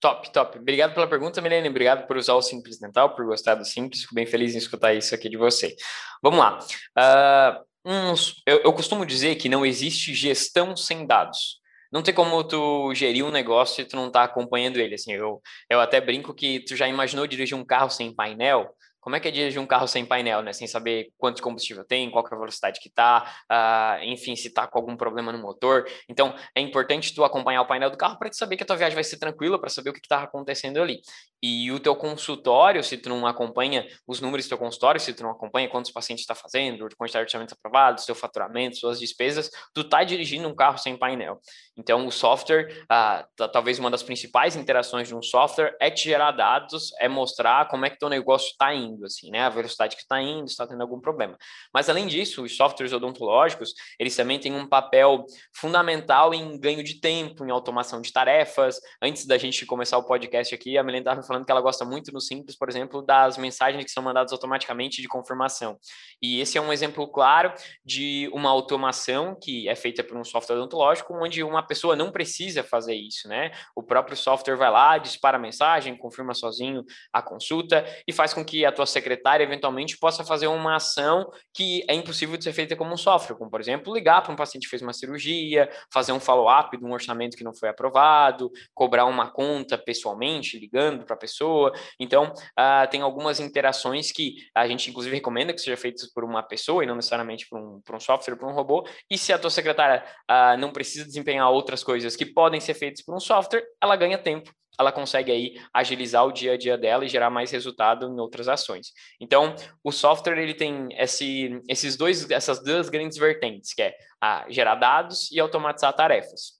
Top, top. Obrigado pela pergunta, Milene. Obrigado por usar o Simples Dental, por gostar do Simples. Fico bem feliz em escutar isso aqui de você. Vamos lá. Uh, uns, eu, eu costumo dizer que não existe gestão sem dados não tem como tu gerir um negócio e tu não tá acompanhando ele. Assim, eu, eu até brinco que tu já imaginou dirigir um carro sem painel? Como é que é dirigir um carro sem painel, né? Sem saber quanto combustível tem, qual é a velocidade que tá, uh, enfim, se tá com algum problema no motor. Então, é importante tu acompanhar o painel do carro para tu saber que a tua viagem vai ser tranquila, para saber o que, está acontecendo ali. E o teu consultório, se tu não acompanha os números do teu consultório, se tu não acompanha quantos pacientes está fazendo, quantidade de orçamentos aprovados, seu faturamento, suas despesas, tu tá dirigindo um carro sem painel. Então, o software, uh, talvez uma das principais interações de um software é te gerar dados, é mostrar como é que teu negócio está indo indo, assim, né? A velocidade que está indo, está tendo algum problema. Mas além disso, os softwares odontológicos, eles também têm um papel fundamental em ganho de tempo, em automação de tarefas. Antes da gente começar o podcast aqui, a Melena estava falando que ela gosta muito no simples, por exemplo, das mensagens que são mandadas automaticamente de confirmação. E esse é um exemplo claro de uma automação que é feita por um software odontológico, onde uma pessoa não precisa fazer isso, né? O próprio software vai lá, dispara a mensagem, confirma sozinho a consulta e faz com que a tua secretária eventualmente possa fazer uma ação que é impossível de ser feita como um software, como por exemplo, ligar para um paciente que fez uma cirurgia, fazer um follow-up de um orçamento que não foi aprovado, cobrar uma conta pessoalmente, ligando para a pessoa. Então, uh, tem algumas interações que a gente inclusive recomenda que seja feitas por uma pessoa e não necessariamente por um, por um software, por um robô. E se a tua secretária uh, não precisa desempenhar outras coisas que podem ser feitas por um software, ela ganha tempo ela consegue aí agilizar o dia a dia dela e gerar mais resultado em outras ações. Então, o software ele tem esse, esses dois, essas duas grandes vertentes, que é a gerar dados e automatizar tarefas.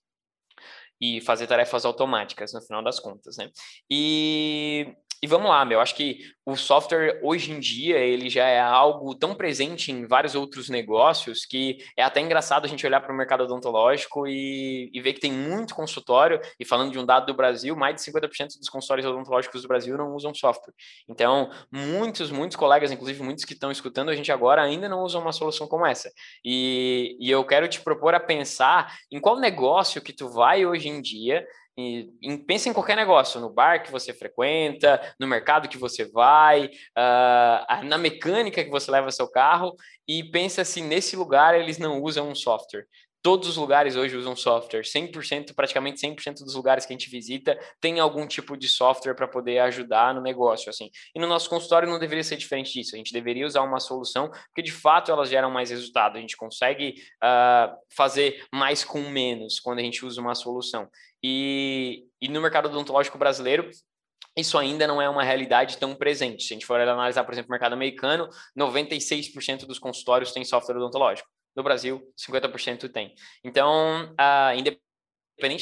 E fazer tarefas automáticas, no final das contas, né? E e vamos lá, meu, acho que o software hoje em dia ele já é algo tão presente em vários outros negócios que é até engraçado a gente olhar para o mercado odontológico e, e, ver que tem muito consultório, e falando de um dado do Brasil, mais de 50% dos consultórios odontológicos do Brasil não usam software. Então, muitos, muitos colegas, inclusive muitos que estão escutando a gente agora, ainda não usam uma solução como essa. E, e eu quero te propor a pensar em qual negócio que tu vai hoje em dia e, pensa em qualquer negócio, no bar que você frequenta, no mercado que você vai, uh, na mecânica que você leva seu carro, e pensa se nesse lugar eles não usam um software. Todos os lugares hoje usam software, 100%, praticamente 100% dos lugares que a gente visita tem algum tipo de software para poder ajudar no negócio, assim. E no nosso consultório não deveria ser diferente disso, a gente deveria usar uma solução, porque de fato elas geram mais resultado, a gente consegue uh, fazer mais com menos quando a gente usa uma solução. E, e no mercado odontológico brasileiro, isso ainda não é uma realidade tão presente. Se a gente for analisar, por exemplo, o mercado americano, 96% dos consultórios têm software odontológico. No Brasil, 50% tem. Então, uh, independente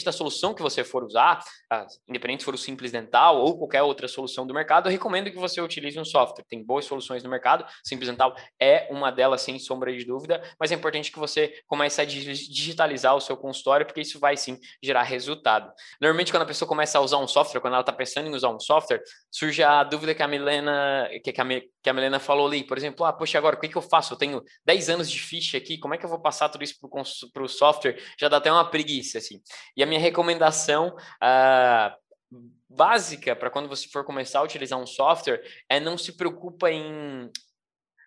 da solução que você for usar, ah, independente se for o Simples Dental ou qualquer outra solução do mercado, eu recomendo que você utilize um software. Tem boas soluções no mercado, Simples Dental é uma delas sem sombra de dúvida, mas é importante que você comece a digitalizar o seu consultório, porque isso vai sim gerar resultado. Normalmente, quando a pessoa começa a usar um software, quando ela está pensando em usar um software, surge a dúvida que a Milena, que a, que a Milena falou ali, por exemplo, ah, poxa, agora o que, que eu faço? Eu tenho 10 anos de ficha aqui, como é que eu vou passar tudo isso para o software? Já dá até uma preguiça, assim. E a minha recomendação uh, básica para quando você for começar a utilizar um software é não se preocupa em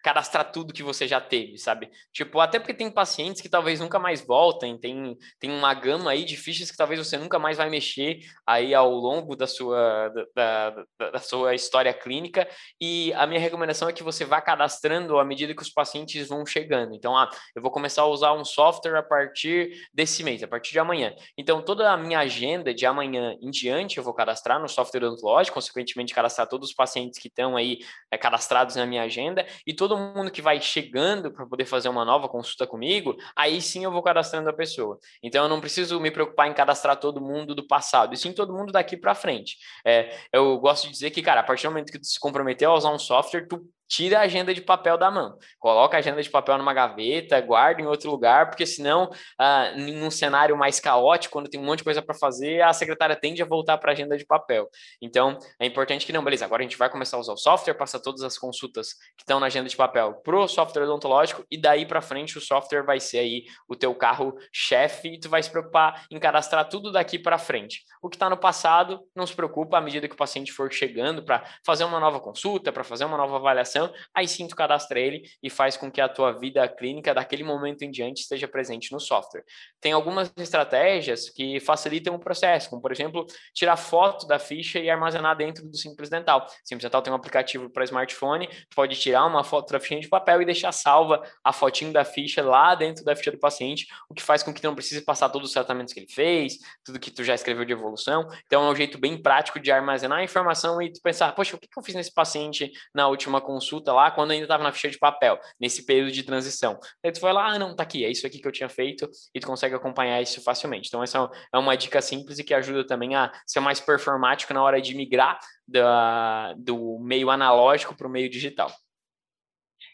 cadastrar tudo que você já teve, sabe? Tipo, até porque tem pacientes que talvez nunca mais voltem, tem, tem uma gama aí de fichas que talvez você nunca mais vai mexer aí ao longo da sua, da, da, da sua história clínica, e a minha recomendação é que você vá cadastrando à medida que os pacientes vão chegando. Então, ah, eu vou começar a usar um software a partir desse mês, a partir de amanhã. Então, toda a minha agenda de amanhã em diante eu vou cadastrar no software odontológico, consequentemente cadastrar todos os pacientes que estão aí é, cadastrados na minha agenda, e todo mundo que vai chegando para poder fazer uma nova consulta comigo, aí sim eu vou cadastrando a pessoa. Então eu não preciso me preocupar em cadastrar todo mundo do passado, e sim todo mundo daqui para frente. É, eu gosto de dizer que, cara, a partir do momento que tu se comprometeu a usar um software, tu tira a agenda de papel da mão, coloca a agenda de papel numa gaveta, guarda em outro lugar, porque senão, ah, em um cenário mais caótico, quando tem um monte de coisa para fazer, a secretária tende a voltar para a agenda de papel. Então, é importante que não, beleza, agora a gente vai começar a usar o software, passar todas as consultas que estão na agenda de papel pro software odontológico e daí para frente o software vai ser aí o teu carro-chefe e tu vai se preocupar em cadastrar tudo daqui para frente. O que está no passado, não se preocupa à medida que o paciente for chegando para fazer uma nova consulta, para fazer uma nova avaliação aí sim tu cadastra ele e faz com que a tua vida clínica daquele momento em diante esteja presente no software. Tem algumas estratégias que facilitam o processo, como por exemplo, tirar foto da ficha e armazenar dentro do Simples Dental. Simples Dental tem um aplicativo para smartphone, pode tirar uma foto da ficha de papel e deixar salva a fotinho da ficha lá dentro da ficha do paciente, o que faz com que tu não precise passar todos os tratamentos que ele fez, tudo que tu já escreveu de evolução. Então é um jeito bem prático de armazenar a informação e tu pensar, poxa, o que eu fiz nesse paciente na última consulta? Consulta lá quando ainda estava na ficha de papel, nesse período de transição. Aí tu vai lá, ah, não, tá aqui, é isso aqui que eu tinha feito e tu consegue acompanhar isso facilmente. Então, essa é uma dica simples e que ajuda também a ser mais performático na hora de migrar da, do meio analógico para o meio digital.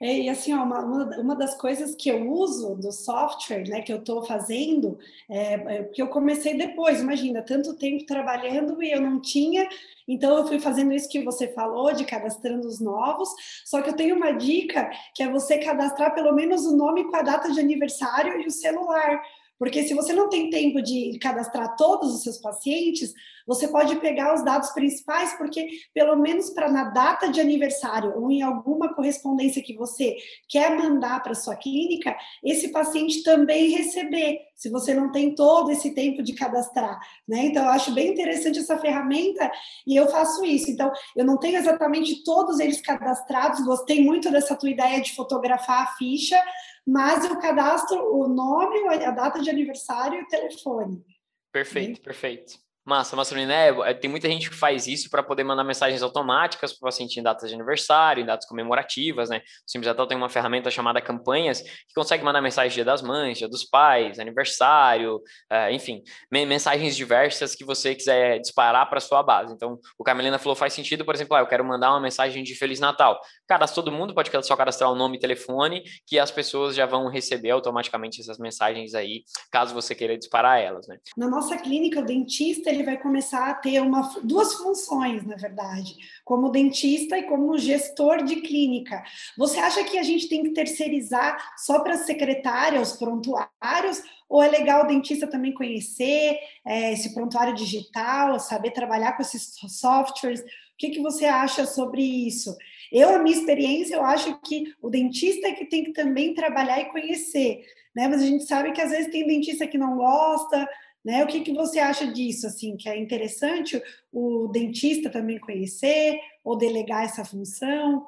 É, e assim, ó, uma, uma das coisas que eu uso do software, né, que eu estou fazendo, é, é, porque eu comecei depois, imagina, tanto tempo trabalhando e eu não tinha, então eu fui fazendo isso que você falou, de cadastrando os novos, só que eu tenho uma dica, que é você cadastrar pelo menos o nome com a data de aniversário e o celular, porque se você não tem tempo de cadastrar todos os seus pacientes, você pode pegar os dados principais, porque pelo menos para na data de aniversário ou em alguma correspondência que você quer mandar para sua clínica, esse paciente também receber, se você não tem todo esse tempo de cadastrar, né? Então eu acho bem interessante essa ferramenta e eu faço isso. Então eu não tenho exatamente todos eles cadastrados, gostei muito dessa tua ideia de fotografar a ficha, mas eu cadastro o nome, a data de aniversário e o telefone. Perfeito, perfeito. Massa, massa, né? É, tem muita gente que faz isso para poder mandar mensagens automáticas para o paciente em datas de aniversário, em datas comemorativas, né? O Simples Natal tem uma ferramenta chamada Campanhas que consegue mandar mensagens Dia das Mães, Dia dos Pais, aniversário, uh, enfim, mensagens diversas que você quiser disparar para sua base. Então, o Carmelina falou faz sentido, por exemplo, ah, eu quero mandar uma mensagem de Feliz Natal. Cadastra todo mundo, pode só cadastrar o nome e telefone, que as pessoas já vão receber automaticamente essas mensagens aí, caso você queira disparar elas, né? Na nossa clínica, o dentista ele vai começar a ter uma, duas funções, na verdade, como dentista e como gestor de clínica. Você acha que a gente tem que terceirizar só para secretárias, os prontuários, ou é legal o dentista também conhecer é, esse prontuário digital, saber trabalhar com esses softwares? O que, que você acha sobre isso? Eu, a minha experiência, eu acho que o dentista é que tem que também trabalhar e conhecer, né? Mas a gente sabe que às vezes tem dentista que não gosta, né? O que, que você acha disso? Assim, que é interessante o dentista também conhecer ou delegar essa função?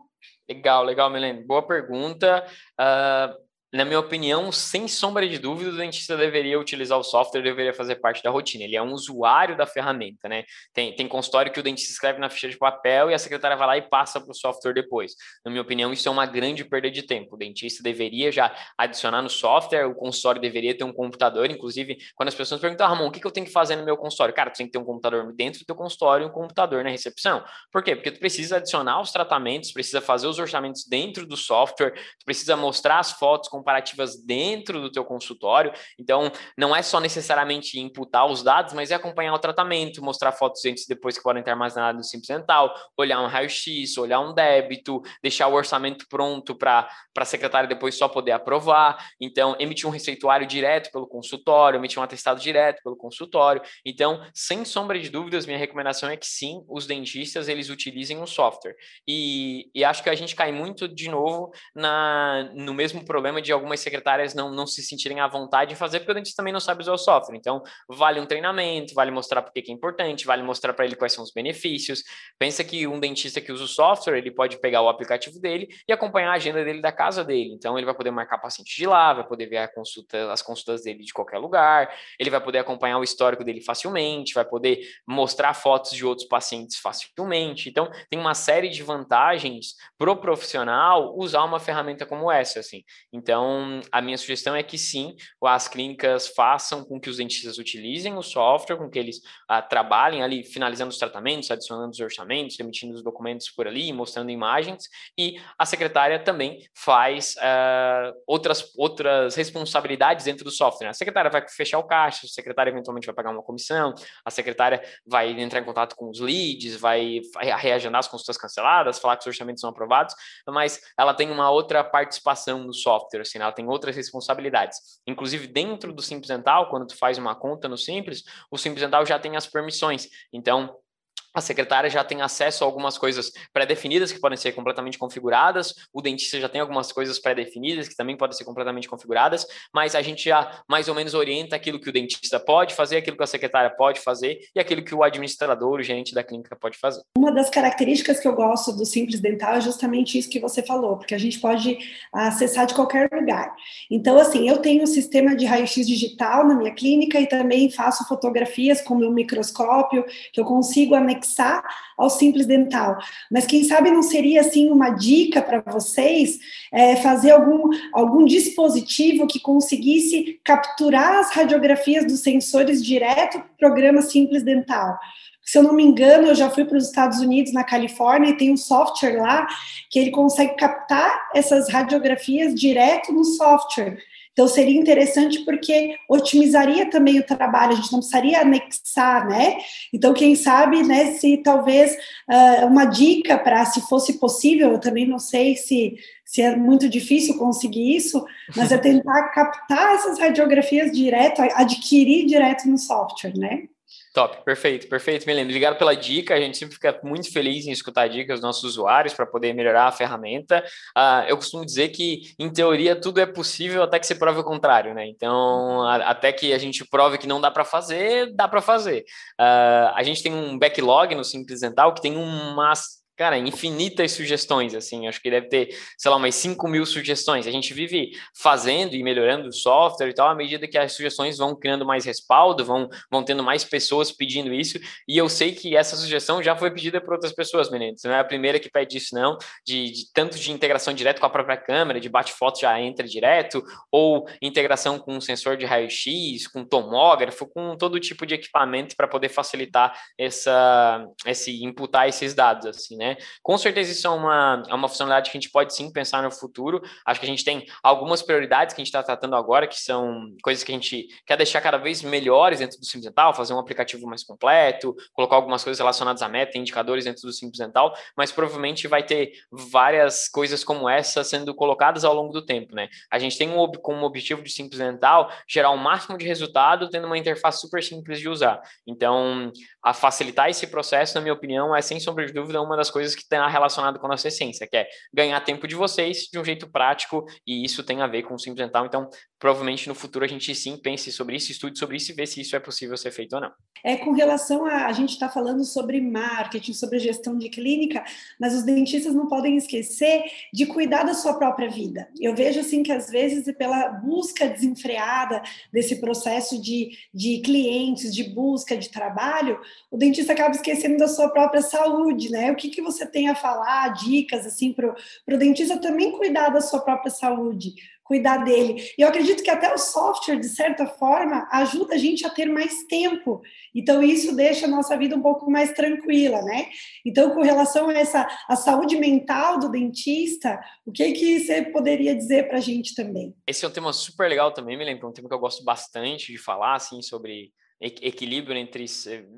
Legal, legal, Melene. Boa pergunta. Uh, na minha opinião, sem sombra de dúvida, o dentista deveria utilizar o software, deveria fazer parte da rotina. Ele é um usuário da ferramenta, né? Tem, tem consultório que o dentista escreve na ficha de papel e a secretária vai lá e passa para o software depois. Na minha opinião, isso é uma grande perda de tempo. O dentista deveria já adicionar no software, o consultório deveria ter um computador. Inclusive, quando as pessoas perguntam, ah, Ramon, o que, eu tenho que fazer no meu consultório? Cara, tu tem que ter um computador dentro do teu consultório e um computador na recepção. Por quê? Porque tu precisa adicionar os tratamentos, precisa fazer os orçamentos dentro do software, tu precisa mostrar as fotos comparativas dentro do teu consultório. Então, não é só necessariamente imputar os dados, mas é acompanhar o tratamento, mostrar fotos antes e depois que podem estar armazenadas no Simples Dental, olhar um raio-x, olhar um débito, deixar o orçamento pronto para a secretária depois só poder aprovar. Então, emitir um receituário direto pelo consultório, emitir um atestado direto pelo consultório. Então, sem sombra de dúvidas, minha recomendação é que sim, os dentistas eles utilizem o software. E, e acho que a gente cai muito de novo na, no mesmo problema de algumas secretárias não, não se sentirem à vontade de fazer, porque o dentista também não sabe usar o software. Então, vale um treinamento, vale mostrar por que é importante, vale mostrar para ele quais são os benefícios. Pensa que um dentista que usa o software, ele pode pegar o aplicativo dele e acompanhar a agenda dele da casa dele. Então, ele vai poder marcar paciente de lá, vai poder ver consulta, as consultas dele de qualquer lugar, ele vai poder acompanhar o histórico dele facilmente, vai poder mostrar fotos de outros pacientes facilmente. Então, tem uma série de vantagens para o profissional usar uma ferramenta como essa, assim. Então, a minha sugestão é que sim, as clínicas façam com que os dentistas utilizem o software, com que eles ah, trabalhem ali, finalizando os tratamentos, adicionando os orçamentos, emitindo os documentos por ali, mostrando imagens, e a secretária também faz uh, outras, outras responsabilidades dentro do software. A secretária vai fechar o caixa, a secretária eventualmente vai pagar uma comissão, a secretária vai entrar em contato com os leads, vai reagendar as consultas canceladas, falar que os orçamentos são aprovados, mas ela tem uma outra participação no software, assim, ela tem tem outras responsabilidades. Inclusive, dentro do Simples Dental, quando tu faz uma conta no Simples, o Simples Dental já tem as permissões. Então, a secretária já tem acesso a algumas coisas pré-definidas que podem ser completamente configuradas, o dentista já tem algumas coisas pré-definidas que também podem ser completamente configuradas, mas a gente já mais ou menos orienta aquilo que o dentista pode fazer, aquilo que a secretária pode fazer e aquilo que o administrador, o gerente da clínica pode fazer. Uma das características que eu gosto do Simples Dental é justamente isso que você falou, porque a gente pode acessar de qualquer lugar. Então, assim, eu tenho um sistema de raio-x digital na minha clínica e também faço fotografias com meu microscópio, que eu consigo anexar anexar ao Simples Dental. Mas quem sabe não seria assim uma dica para vocês é, fazer algum, algum dispositivo que conseguisse capturar as radiografias dos sensores direto do programa Simples Dental. Se eu não me engano, eu já fui para os Estados Unidos, na Califórnia, e tem um software lá que ele consegue captar essas radiografias direto no software. Então, seria interessante porque otimizaria também o trabalho, a gente não precisaria anexar, né? Então, quem sabe, né, se talvez uh, uma dica para, se fosse possível, eu também não sei se, se é muito difícil conseguir isso, mas é tentar captar essas radiografias direto, adquirir direto no software, né? Top, perfeito, perfeito, Milene. Obrigado pela dica. A gente sempre fica muito feliz em escutar dicas dos nossos usuários para poder melhorar a ferramenta. Uh, eu costumo dizer que, em teoria, tudo é possível até que se prove o contrário, né? Então, a, até que a gente prove que não dá para fazer, dá para fazer. Uh, a gente tem um backlog no Simples Dental que tem umas cara, infinitas sugestões, assim, acho que deve ter, sei lá, umas 5 mil sugestões. A gente vive fazendo e melhorando o software e tal, à medida que as sugestões vão criando mais respaldo, vão, vão tendo mais pessoas pedindo isso, e eu sei que essa sugestão já foi pedida por outras pessoas, meninos, não é a primeira que pede isso, não, de, de tanto de integração direto com a própria câmera, de bate-foto já entra direto, ou integração com um sensor de raio-x, com tomógrafo, com todo tipo de equipamento para poder facilitar essa, esse imputar esses dados, assim, né? Né? Com certeza isso é uma, é uma funcionalidade que a gente pode sim pensar no futuro. Acho que a gente tem algumas prioridades que a gente está tratando agora, que são coisas que a gente quer deixar cada vez melhores dentro do Simples Dental, fazer um aplicativo mais completo, colocar algumas coisas relacionadas à meta, indicadores dentro do Simples Dental, mas provavelmente vai ter várias coisas como essa sendo colocadas ao longo do tempo, né? A gente tem um, como objetivo de Simples Dental gerar o máximo de resultado tendo uma interface super simples de usar. Então, a facilitar esse processo, na minha opinião, é sem sombra de dúvida uma das coisas que está relacionado com a nossa essência, que é ganhar tempo de vocês de um jeito prático, e isso tem a ver com o Simples Dental. Então, provavelmente no futuro a gente sim pense sobre isso, estude sobre isso e vê se isso é possível ser feito ou não. É com relação a a gente está falando sobre marketing, sobre gestão de clínica, mas os dentistas não podem esquecer de cuidar da sua própria vida. Eu vejo assim que às vezes pela busca desenfreada desse processo de, de clientes, de busca de trabalho, o dentista acaba esquecendo da sua própria saúde, né? O que, que você tem a falar, dicas assim para o dentista também cuidar da sua própria saúde? cuidar dele. E eu acredito que até o software, de certa forma, ajuda a gente a ter mais tempo. Então, isso deixa a nossa vida um pouco mais tranquila, né? Então, com relação a essa a saúde mental do dentista, o que, que você poderia dizer para a gente também? Esse é um tema super legal também, me lembra, um tema que eu gosto bastante de falar, assim, sobre equilíbrio entre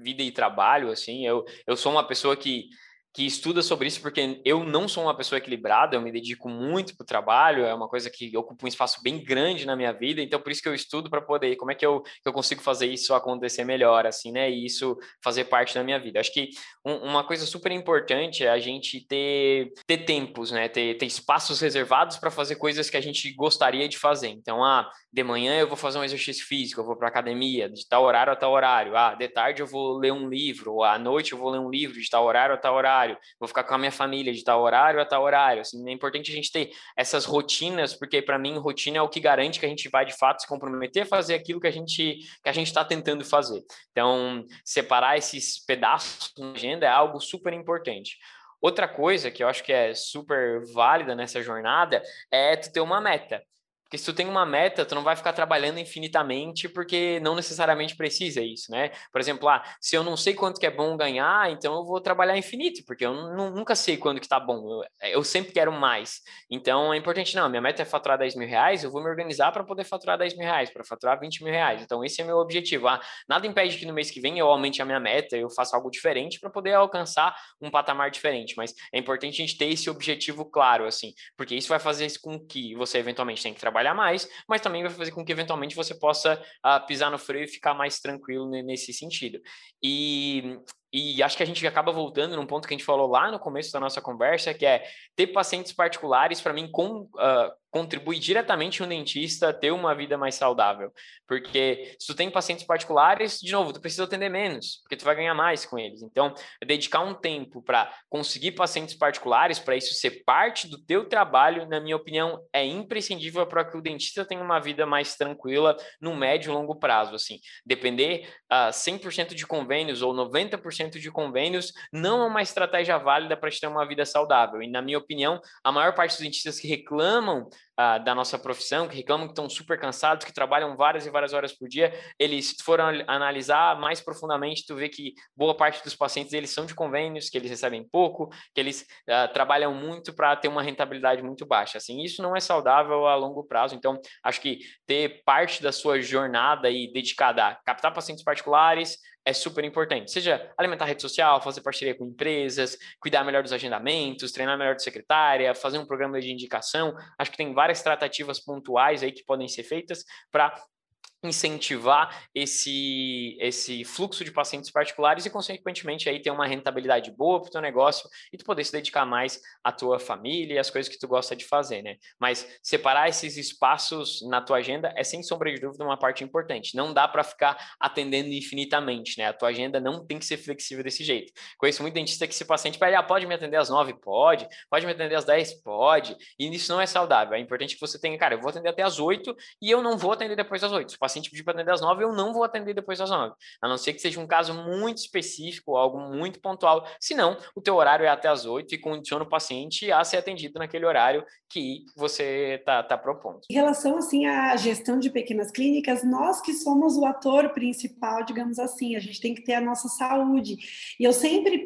vida e trabalho, assim, eu, eu sou uma pessoa que que estuda sobre isso, porque eu não sou uma pessoa equilibrada, eu me dedico muito para o trabalho, é uma coisa que ocupa um espaço bem grande na minha vida, então por isso que eu estudo para poder, como é que eu, que eu consigo fazer isso acontecer melhor, assim, né? E isso fazer parte da minha vida. Acho que um, uma coisa super importante é a gente ter, ter tempos, né? Ter, ter espaços reservados para fazer coisas que a gente gostaria de fazer. Então, ah, de manhã eu vou fazer um exercício físico, eu vou para academia, de tal horário a tal horário. Ah, de tarde eu vou ler um livro, ou à noite eu vou ler um livro, de tal horário a tal horário horário, vou ficar com a minha família de tal horário a tal horário. Assim, é importante a gente ter essas rotinas, porque para mim rotina é o que garante que a gente vai de fato se comprometer a fazer aquilo que a gente que a gente está tentando fazer. Então, separar esses pedaços na agenda é algo super importante. Outra coisa que eu acho que é super válida nessa jornada é tu ter uma meta. Porque se tu tem uma meta, tu não vai ficar trabalhando infinitamente, porque não necessariamente precisa isso, né? Por exemplo, ah, se eu não sei quanto que é bom ganhar, então eu vou trabalhar infinito, porque eu nunca sei quando que tá bom. Eu, eu, sempre quero mais. Então é importante, não, minha meta é faturar 10 mil reais, eu vou me organizar para poder faturar 10 mil reais, para faturar 20 mil reais. Então esse é meu objetivo. Ah, nada impede que no mês que vem eu aumente a minha meta, eu faça algo diferente para poder alcançar um patamar diferente. Mas é importante a gente ter esse objetivo claro, assim, porque isso vai fazer com que você eventualmente tenha que trabalhar trabalhar mais, mas também vai fazer com que eventualmente você possa uh, pisar no freio e ficar mais tranquilo nesse sentido. E, e acho que a gente acaba voltando num ponto que a gente falou lá no começo da nossa conversa, que é ter pacientes particulares, para mim, com, uh, contribui diretamente um dentista ter uma vida mais saudável. Porque se tu tem pacientes particulares, de novo, tu precisa atender menos, porque tu vai ganhar mais com eles. Então, dedicar um tempo para conseguir pacientes particulares, para isso ser parte do teu trabalho, na minha opinião, é imprescindível para que o dentista tenha uma vida mais tranquila no médio e longo prazo. Assim, depender uh, ah, 100% de convênios ou 90% de convênios não é uma estratégia válida para te ter uma vida saudável. E, na minha opinião, a maior parte dos dentistas que reclamam uh, da nossa profissão, que reclamam que estão super cansados, que trabalham várias e várias horas por dia, eles foram analisar mais profundamente, tu vê que boa parte dos pacientes eles são de convênios, que eles recebem pouco, que eles uh, trabalham muito para ter uma rentabilidade muito baixa. Assim, isso não é saudável a longo prazo. Então, acho que ter parte da sua jornada aí dedicada a captar pacientes particulares, é super importante. Seja alimentar rede social, fazer parceria com empresas, cuidar melhor dos agendamentos, treinar melhor de secretária, fazer um programa de indicação. Acho que tem várias tratativas pontuais aí que podem ser feitas para incentivar esse, esse fluxo de pacientes particulares e, consequentemente, aí ter uma rentabilidade boa para o teu negócio e tu poder se dedicar mais à tua família e às coisas que tu gosta de fazer, né? Mas separar esses espaços na tua agenda é, sem sombra de dúvida, uma parte importante. Não dá para ficar atendendo infinitamente, né? A tua agenda não tem que ser flexível desse jeito. Conheço muito dentista que se paciente pede, ah, pode me atender às nove? Pode. Pode me atender às dez? Pode. E isso não é saudável. É importante que você tenha, cara, eu vou atender até às oito e eu não vou atender depois das oito paciente pedir para atender às nove, eu não vou atender depois das nove. A não ser que seja um caso muito específico, algo muito pontual. Se não, o teu horário é até às oito e condiciona o paciente a ser atendido naquele horário que você está tá propondo. Em relação, assim, à gestão de pequenas clínicas, nós que somos o ator principal, digamos assim, a gente tem que ter a nossa saúde. E eu sempre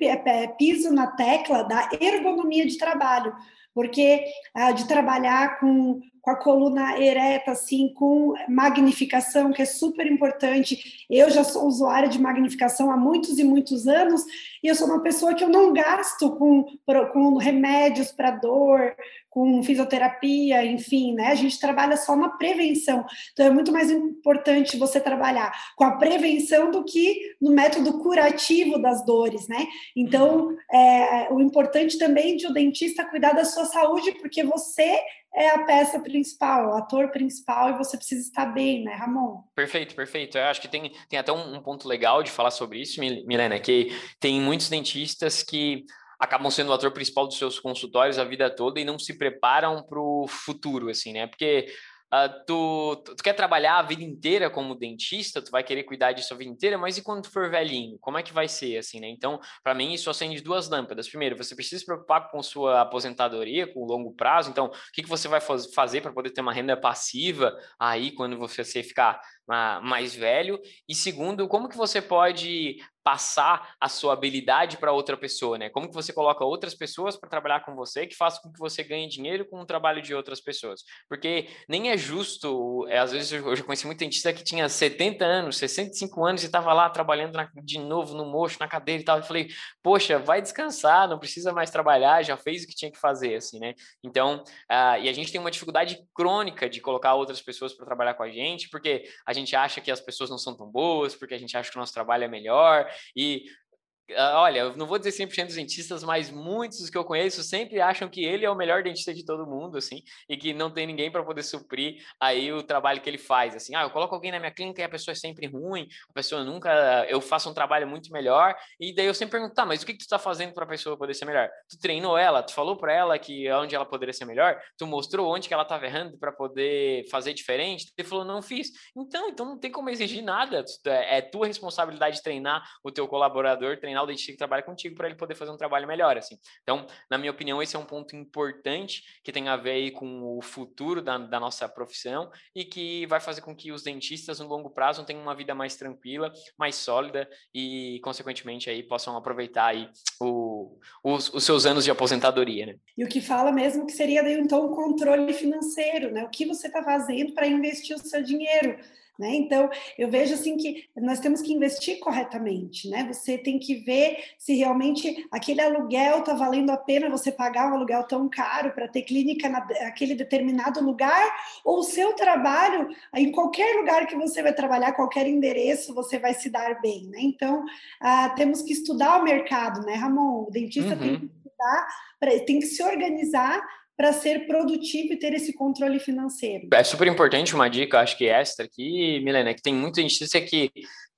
piso na tecla da ergonomia de trabalho, porque ah, de trabalhar com com a coluna ereta, assim, com magnificação, que é super importante. Eu já sou usuária de magnificação há muitos e muitos anos, e eu sou uma pessoa que eu não gasto com, com remédios para dor, com fisioterapia, enfim, né? A gente trabalha só na prevenção. Então é muito mais importante você trabalhar com a prevenção do que no método curativo das dores, né? Então é, o importante também de o dentista cuidar da sua saúde, porque você é a peça principal, o ator principal, e você precisa estar bem, né, Ramon? Perfeito, perfeito. Eu acho que tem, tem até um, um ponto legal de falar sobre isso, Milena, que tem muitos dentistas que acabam sendo o ator principal dos seus consultórios a vida toda e não se preparam para o futuro, assim, né? Porque Uh, tu, tu, quer trabalhar a vida inteira como dentista, tu vai querer cuidar disso a vida inteira, mas e quando tu for velhinho? Como é que vai ser, assim, né? Então, para mim, isso acende duas lâmpadas. Primeiro, você precisa se preocupar com sua aposentadoria, com o longo prazo. Então, o que, que você vai fazer para poder ter uma renda passiva aí quando você ficar mais velho? E segundo, como que você pode passar a sua habilidade para outra pessoa, né? Como que você coloca outras pessoas para trabalhar com você, que faz com que você ganhe dinheiro com o trabalho de outras pessoas? Porque nem é justo, é, às vezes eu já conheci muita dentista que tinha 70 anos, 65 anos e estava lá trabalhando na, de novo no mocho, na cadeira e tal. Eu falei, poxa, vai descansar, não precisa mais trabalhar, já fez o que tinha que fazer, assim, né? Então, uh, e a gente tem uma dificuldade crônica de colocar outras pessoas para trabalhar com a gente, porque a gente acha que as pessoas não são tão boas, porque a gente acha que o nosso trabalho é melhor, e olha, eu não vou dizer 100% dos dentistas, mas muitos dos que eu conheço sempre acham que ele é o melhor dentista de todo mundo, assim, e que não tem ninguém para poder suprir aí o trabalho que ele faz, assim. Ah, eu coloco alguém na minha clínica e a pessoa é sempre ruim, a pessoa nunca, eu faço um trabalho muito melhor, e daí eu sempre pergunto, tá, mas o que, que tu está fazendo para a pessoa poder ser melhor? Tu treinou ela, tu falou para ela que onde ela poderia ser melhor, tu mostrou onde que ela estava errando para poder fazer diferente, ele falou, não fiz. Então, então não tem como exigir nada, é, é tua responsabilidade treinar o teu colaborador, treinar o dentista que trabalha contigo para ele poder fazer um trabalho melhor, assim. Então, na minha opinião, esse é um ponto importante que tem a ver aí com o futuro da, da nossa profissão e que vai fazer com que os dentistas, no longo prazo, tenham uma vida mais tranquila, mais sólida e, consequentemente, aí possam aproveitar aí o, os, os seus anos de aposentadoria, né? E o que fala mesmo que seria, então, o controle financeiro, né? O que você está fazendo para investir o seu dinheiro? Né? Então, eu vejo assim que nós temos que investir corretamente, né? Você tem que ver se realmente aquele aluguel está valendo a pena você pagar um aluguel tão caro para ter clínica naquele determinado lugar, ou o seu trabalho, em qualquer lugar que você vai trabalhar, qualquer endereço, você vai se dar bem, né? Então, ah, temos que estudar o mercado, né, Ramon? O dentista uhum. tem que estudar, tem que se organizar para ser produtivo e ter esse controle financeiro. É super importante uma dica, acho que extra aqui, Milena, que tem muita gente que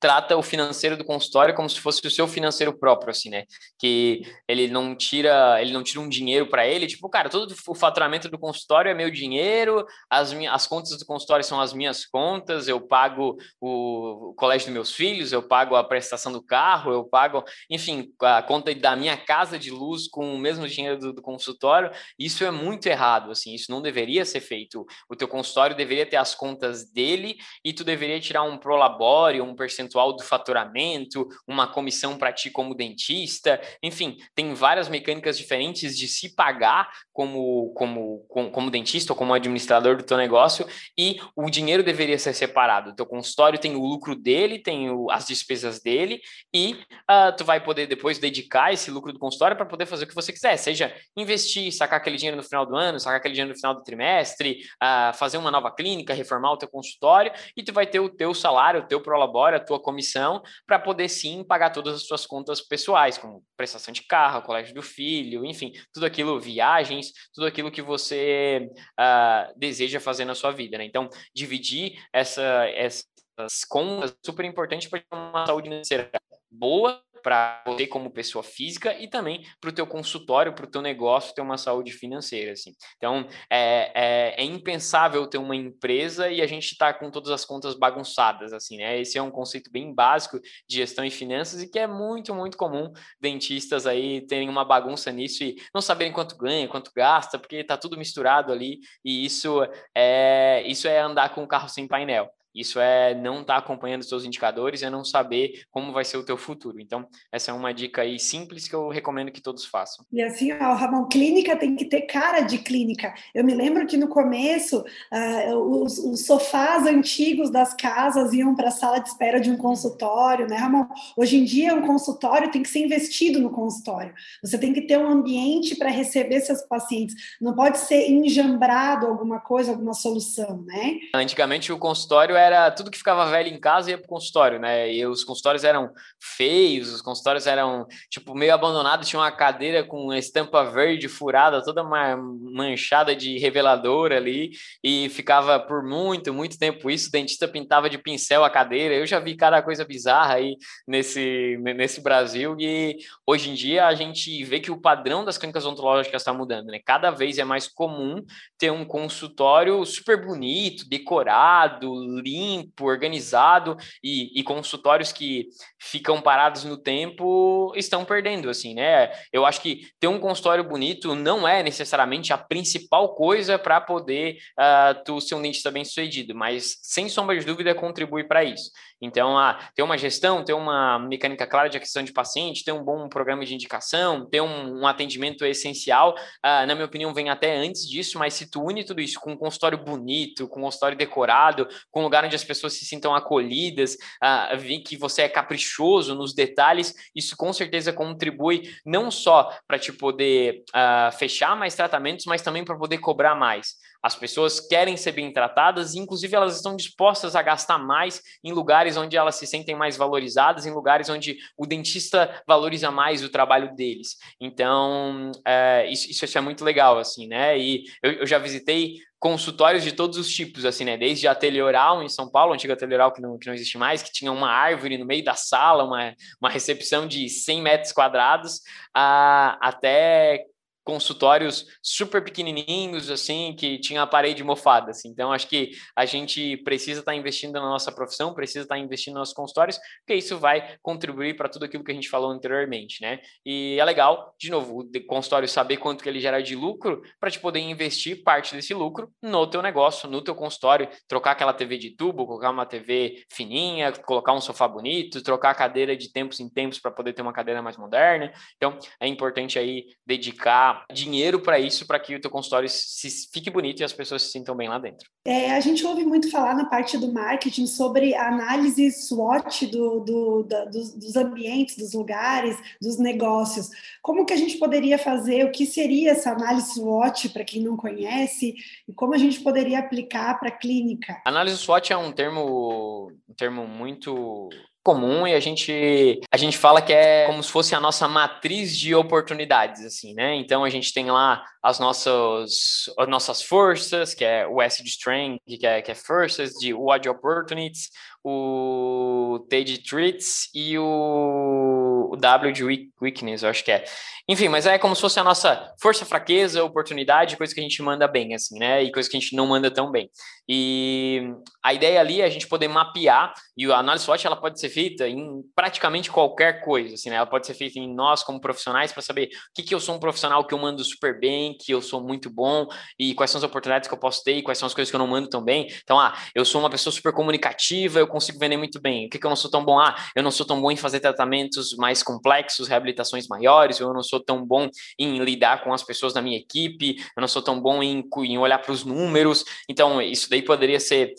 trata o financeiro do consultório como se fosse o seu financeiro próprio, assim, né? Que ele não tira, ele não tira um dinheiro para ele, tipo, cara, todo o faturamento do consultório é meu dinheiro, as minhas, as contas do consultório são as minhas contas, eu pago o colégio dos meus filhos, eu pago a prestação do carro, eu pago, enfim, a conta da minha casa de luz com o mesmo dinheiro do, do consultório. Isso é muito errado, assim, isso não deveria ser feito. O teu consultório deveria ter as contas dele e tu deveria tirar um prolabore, um percentual percentual do faturamento, uma comissão para ti como dentista, enfim, tem várias mecânicas diferentes de se pagar como, como, como, como dentista ou como administrador do teu negócio e o dinheiro deveria ser separado. O teu consultório tem o lucro dele, tem o, as despesas dele e uh, tu vai poder depois dedicar esse lucro do consultório para poder fazer o que você quiser, seja investir, sacar aquele dinheiro no final do ano, sacar aquele dinheiro no final do trimestre, uh, fazer uma nova clínica, reformar o teu consultório e tu vai ter o teu salário, o teu prolabore, a tua comissão para poder sim pagar todas as tuas contas pessoais, como prestação de carro, colégio do filho, enfim, tudo aquilo, viagens, tudo aquilo que você uh, deseja fazer na sua vida, né? Então, dividir essa, essas contas é super importante para ter uma saúde financeira boa para você como pessoa física e também para o teu consultório, para o teu negócio ter uma saúde financeira, assim. Então, é, é, é impensável ter uma empresa e a gente está com todas as contas bagunçadas, assim, né? Esse é um conceito bem básico de gestão e finanças e que é muito, muito comum dentistas aí terem uma bagunça nisso e não saberem quanto ganha, quanto gasta, porque está tudo misturado ali e isso é, isso é andar com o carro sem painel. Isso é não estar tá acompanhando os seus indicadores, é não saber como vai ser o teu futuro. Então, essa é uma dica aí simples que eu recomendo que todos façam. E assim, ó, Ramon, clínica tem que ter cara de clínica. Eu me lembro que no começo, uh, os, os, sofás antigos das casas iam para a sala de espera de um consultório, né, Ramon? Hoje em dia, um consultório tem que ser investido no consultório. Você tem que ter um ambiente para receber seus pacientes. Não pode ser enjambrado alguma coisa, alguma solução, né? Antigamente, o consultório era era tudo que ficava velho em casa ia pro consultório, né? E os consultórios eram feios, os consultórios eram tipo meio abandonados, tinha uma cadeira com estampa verde furada, toda manchada de revelador ali e ficava por muito, muito tempo isso, o dentista pintava de pincel a cadeira. Eu já vi cada coisa bizarra aí nesse nesse Brasil e hoje em dia a gente vê que o padrão das clínicas odontológicas está mudando, né? Cada vez é mais comum ter um consultório super bonito, decorado, lindo, limpo, organizado e, e, consultórios que ficam parados no tempo estão perdendo, assim, né? Eu acho que ter um consultório bonito não é necessariamente a principal coisa para poder uh, tu ser um dentista bem sucedido, mas sem sombra de dúvida contribui para isso. Então, ah, ter uma gestão, ter uma mecânica clara de aquisição de paciente, ter um bom programa de indicação, ter um, um atendimento essencial, ah, na minha opinião, vem até antes disso, mas se tu une tudo isso com um consultório bonito, com um consultório decorado, com um lugar onde as pessoas se sintam acolhidas, ah, que você é caprichoso nos detalhes, isso com certeza contribui não só para te poder ah, fechar mais tratamentos, mas também para poder cobrar mais. As pessoas querem ser bem tratadas e, inclusive, elas estão dispostas a gastar mais em lugares onde elas se sentem mais valorizadas, em lugares onde o dentista valoriza mais o trabalho deles. Então, é, isso, isso é muito legal, assim, né? E eu, eu já visitei consultórios de todos os tipos, assim, né? Desde a ateliê oral em São Paulo, antiga ateliê oral que não, que não existe mais, que tinha uma árvore no meio da sala, uma, uma recepção de 100 metros quadrados, a, até consultórios super pequenininhos, assim, que tinha a parede mofada, assim. Então, acho que a gente precisa estar tá investindo na nossa profissão, precisa estar tá investindo nos nossos consultórios, porque isso vai contribuir para tudo aquilo que a gente falou anteriormente, né? E é legal, de novo, o consultório saber quanto que ele gera de lucro para te poder investir parte desse lucro no teu negócio, no teu consultório, trocar aquela TV de tubo, colocar uma TV fininha, colocar um sofá bonito, trocar a cadeira de tempos em tempos para poder ter uma cadeira mais moderna. Então, é importante aí dedicar dinheiro para isso, para que o teu consultório se, fique bonito e as pessoas se sintam bem lá dentro. É, a gente ouve muito falar na parte do marketing sobre a análise SWOT do, do, dos, dos ambientes, dos lugares, dos negócios. Como que a gente poderia fazer? O que seria essa análise SWOT para quem não conhece? E como a gente poderia aplicar para a clínica? Análise SWOT é um termo, um termo muito comum e a gente a gente fala que é como se fosse a nossa matriz de oportunidades assim, né? Então a gente tem lá as nossas as nossas forças, que é o S de strength, que é que é forças de what opportunities, o T de treats e o, o W de weakness, eu acho que é. Enfim, mas é como se fosse a nossa força, fraqueza, oportunidade, coisa que a gente manda bem, assim, né? E coisa que a gente não manda tão bem. E a ideia ali é a gente poder mapear, e a análise SWOT ela pode ser feita em praticamente qualquer coisa, assim, né? Ela pode ser feita em nós como profissionais para saber o que, que eu sou um profissional que eu mando super bem, que eu sou muito bom e quais são as oportunidades que eu posso ter e quais são as coisas que eu não mando tão bem. Então, ah, eu sou uma pessoa super comunicativa, eu consigo vender muito bem. O que, que eu não sou tão bom? Ah, eu não sou tão bom em fazer tratamentos mais complexos, reabilitações maiores, eu não sou tão bom em lidar com as pessoas da minha equipe, eu não sou tão bom em, em olhar para os números. Então, isso daí poderia ser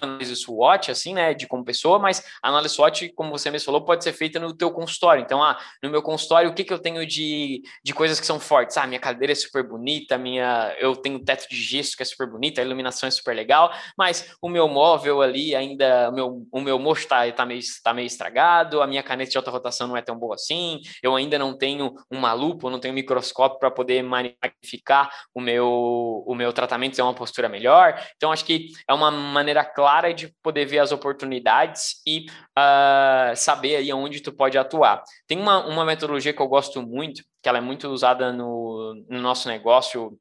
análise SWOT, assim, né, de como pessoa, mas a análise SWOT, como você mesmo falou, pode ser feita no teu consultório. Então, ah, no meu consultório, o que, que eu tenho de, de coisas que são fortes? Ah, minha cadeira é super bonita, minha, eu tenho teto de gesso que é super bonita, a iluminação é super legal, mas o meu móvel ali ainda, o meu, o meu mocho está tá meio, tá meio estragado, a minha caneta de alta rotação não é tão boa assim, eu ainda não tenho uma lupa, não tenho um microscópio para poder magnificar o meu, o meu tratamento, ter uma postura melhor. Então, acho que é uma maneira clara de poder ver as oportunidades e uh, saber aí onde tu pode atuar. Tem uma, uma metodologia que eu gosto muito, que ela é muito usada no, no nosso negócio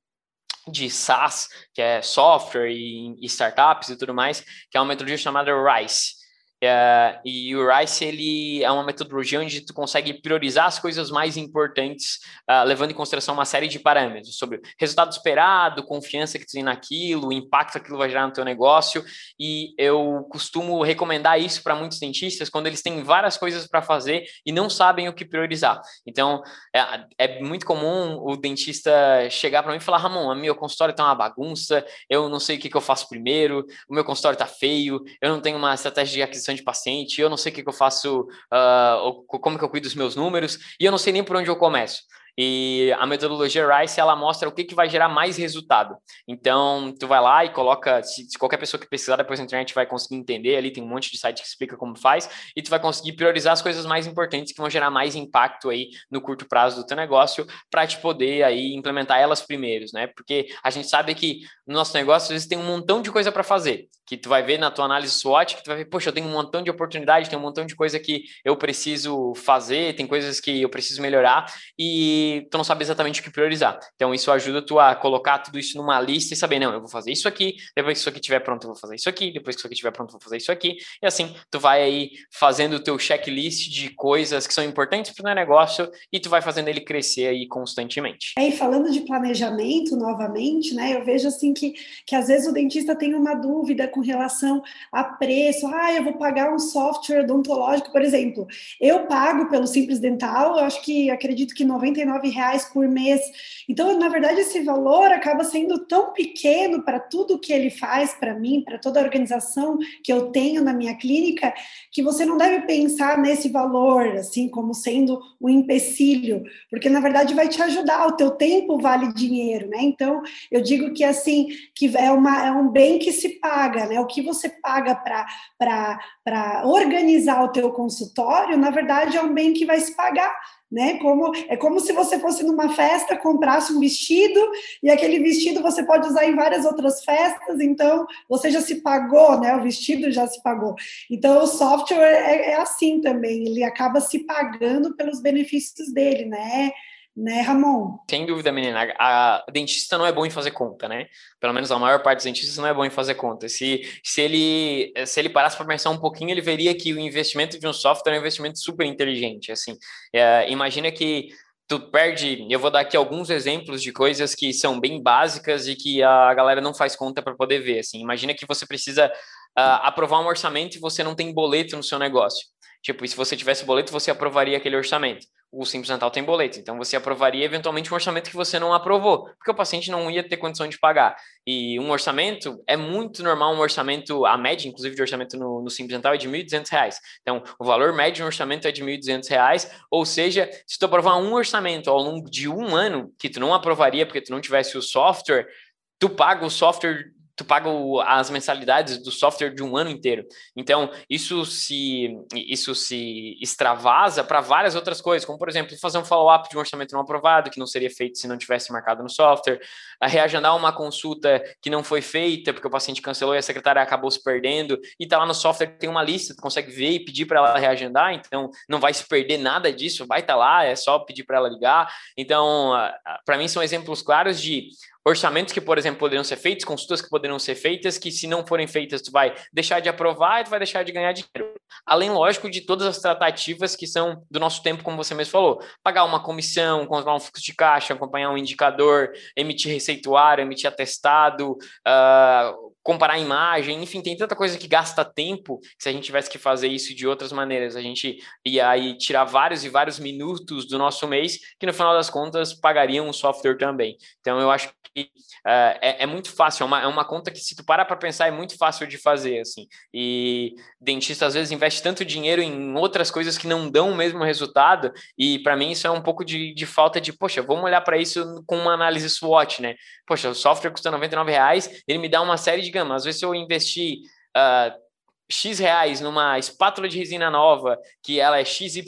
de SaaS, que é software e, e, startups e tudo mais, que é uma metodologia chamada RISE. Uh, e o RICE ele é uma metodologia onde tu consegue priorizar as coisas mais importantes, uh, levando em consideração uma série de parâmetros sobre resultado esperado, confiança que tu tem naquilo, impacto que aquilo vai gerar no teu negócio. E eu costumo recomendar isso para muitos dentistas quando eles têm várias coisas para fazer e não sabem o que priorizar. Então é, é muito comum o dentista chegar para mim e falar: Ramon, meu consultório está uma bagunça, eu não sei o que, que eu faço primeiro, o meu consultório está feio, eu não tenho uma estratégia de de paciente, eu não sei o que, que eu faço, uh, como que eu cuido dos meus números, e eu não sei nem por onde eu começo. E a metodologia RICE, ela mostra o que, que vai gerar mais resultado. Então, tu vai lá e coloca, se, se, qualquer pessoa que pesquisar depois na internet vai conseguir entender, ali tem um monte de site que explica como faz, e tu vai conseguir priorizar as coisas mais importantes que vão gerar mais impacto aí no curto prazo do teu negócio, para te poder aí implementar elas primeiros, né? Porque a gente sabe que no nosso negócio, às vezes tem um montão de coisa para fazer, que tu vai ver na tua análise SWOT, que tu vai ver, poxa, eu tenho um montão de oportunidade, tem um montão de coisa que eu preciso fazer, tem coisas que eu preciso melhorar, e tu não sabe exatamente o que priorizar. Então, isso ajuda tu a colocar tudo isso numa lista e saber, não, eu vou fazer isso aqui, depois que isso aqui estiver pronto, eu vou fazer isso aqui, depois que isso aqui estiver pronto, eu vou fazer isso aqui. E assim, tu vai aí fazendo o teu checklist de coisas que são importantes para o negócio e tu vai fazendo ele crescer aí constantemente. É, e falando de planejamento novamente, né, eu vejo assim que, que às vezes o dentista tem uma dúvida com relação a preço. Ah, eu vou pagar um software odontológico, por exemplo. Eu pago pelo Simples Dental, eu acho que acredito que 99 reais por mês. Então, na verdade, esse valor acaba sendo tão pequeno para tudo que ele faz para mim, para toda a organização que eu tenho na minha clínica, que você não deve pensar nesse valor assim como sendo um empecilho, porque na verdade vai te ajudar. O teu tempo vale dinheiro, né? Então, eu digo que assim que é uma é um bem que se paga, né? O que você paga para organizar o teu consultório, na verdade, é um bem que vai se pagar né? Como é como se você fosse numa festa, comprasse um vestido e aquele vestido você pode usar em várias outras festas, então você já se pagou, né? O vestido já se pagou. Então o software é, é assim também, ele acaba se pagando pelos benefícios dele, né? Né, Ramon? Sem dúvida, menina. A dentista não é bom em fazer conta, né? Pelo menos a maior parte dos dentistas não é bom em fazer conta. Se, se ele se ele parasse para pensar um pouquinho, ele veria que o investimento de um software é um investimento super inteligente. Assim, é, imagina que tu perde. Eu vou dar aqui alguns exemplos de coisas que são bem básicas e que a galera não faz conta para poder ver. Assim, imagina que você precisa uh, aprovar um orçamento e você não tem boleto no seu negócio. Tipo, se você tivesse boleto, você aprovaria aquele orçamento o Simples Natal tem boleto. Então você aprovaria eventualmente um orçamento que você não aprovou, porque o paciente não ia ter condição de pagar. E um orçamento é muito normal, um orçamento, a média, inclusive, de orçamento no, no Simples Natal é de R$ 1.200. Então, o valor médio de um orçamento é de R$ 1.200, ou seja, se tu aprovar um orçamento ao longo de um ano, que tu não aprovaria porque tu não tivesse o software, tu paga o software tu paga o, as mensalidades do software de um ano inteiro. Então, isso se, isso se extravasa para várias outras coisas, como, por exemplo, fazer um follow-up de um orçamento não aprovado, que não seria feito se não tivesse marcado no software, reagendar uma consulta que não foi feita porque o paciente cancelou e a secretária acabou se perdendo, e está lá no software tem uma lista, tu consegue ver e pedir para ela reagendar, então não vai se perder nada disso, vai estar tá lá, é só pedir para ela ligar. Então, para mim, são exemplos claros de orçamentos que, por exemplo, poderiam ser feitos, consultas que poderiam ser feitas, que se não forem feitas, tu vai deixar de aprovar e tu vai deixar de ganhar dinheiro. Além, lógico, de todas as tratativas que são do nosso tempo, como você mesmo falou, pagar uma comissão, controlar um fluxo de caixa, acompanhar um indicador, emitir receituário, emitir atestado, uh, comparar a imagem, enfim, tem tanta coisa que gasta tempo que se a gente tivesse que fazer isso de outras maneiras, a gente ia aí tirar vários e vários minutos do nosso mês que no final das contas pagariam o software também. Então eu acho que uh, é, é, muito fácil, é uma, é uma conta que se tu parar para pensar é muito fácil de fazer, assim. E dentista às vezes investe tanto dinheiro em outras coisas que não dão o mesmo resultado e para mim isso é um pouco de, de falta de, poxa, vamos olhar para isso com uma análise SWOT, né? Poxa, o software custa 99 reais, ele me dá uma série de gama. Às vezes, eu investir uh, X reais numa espátula de resina nova, que ela é XYZ,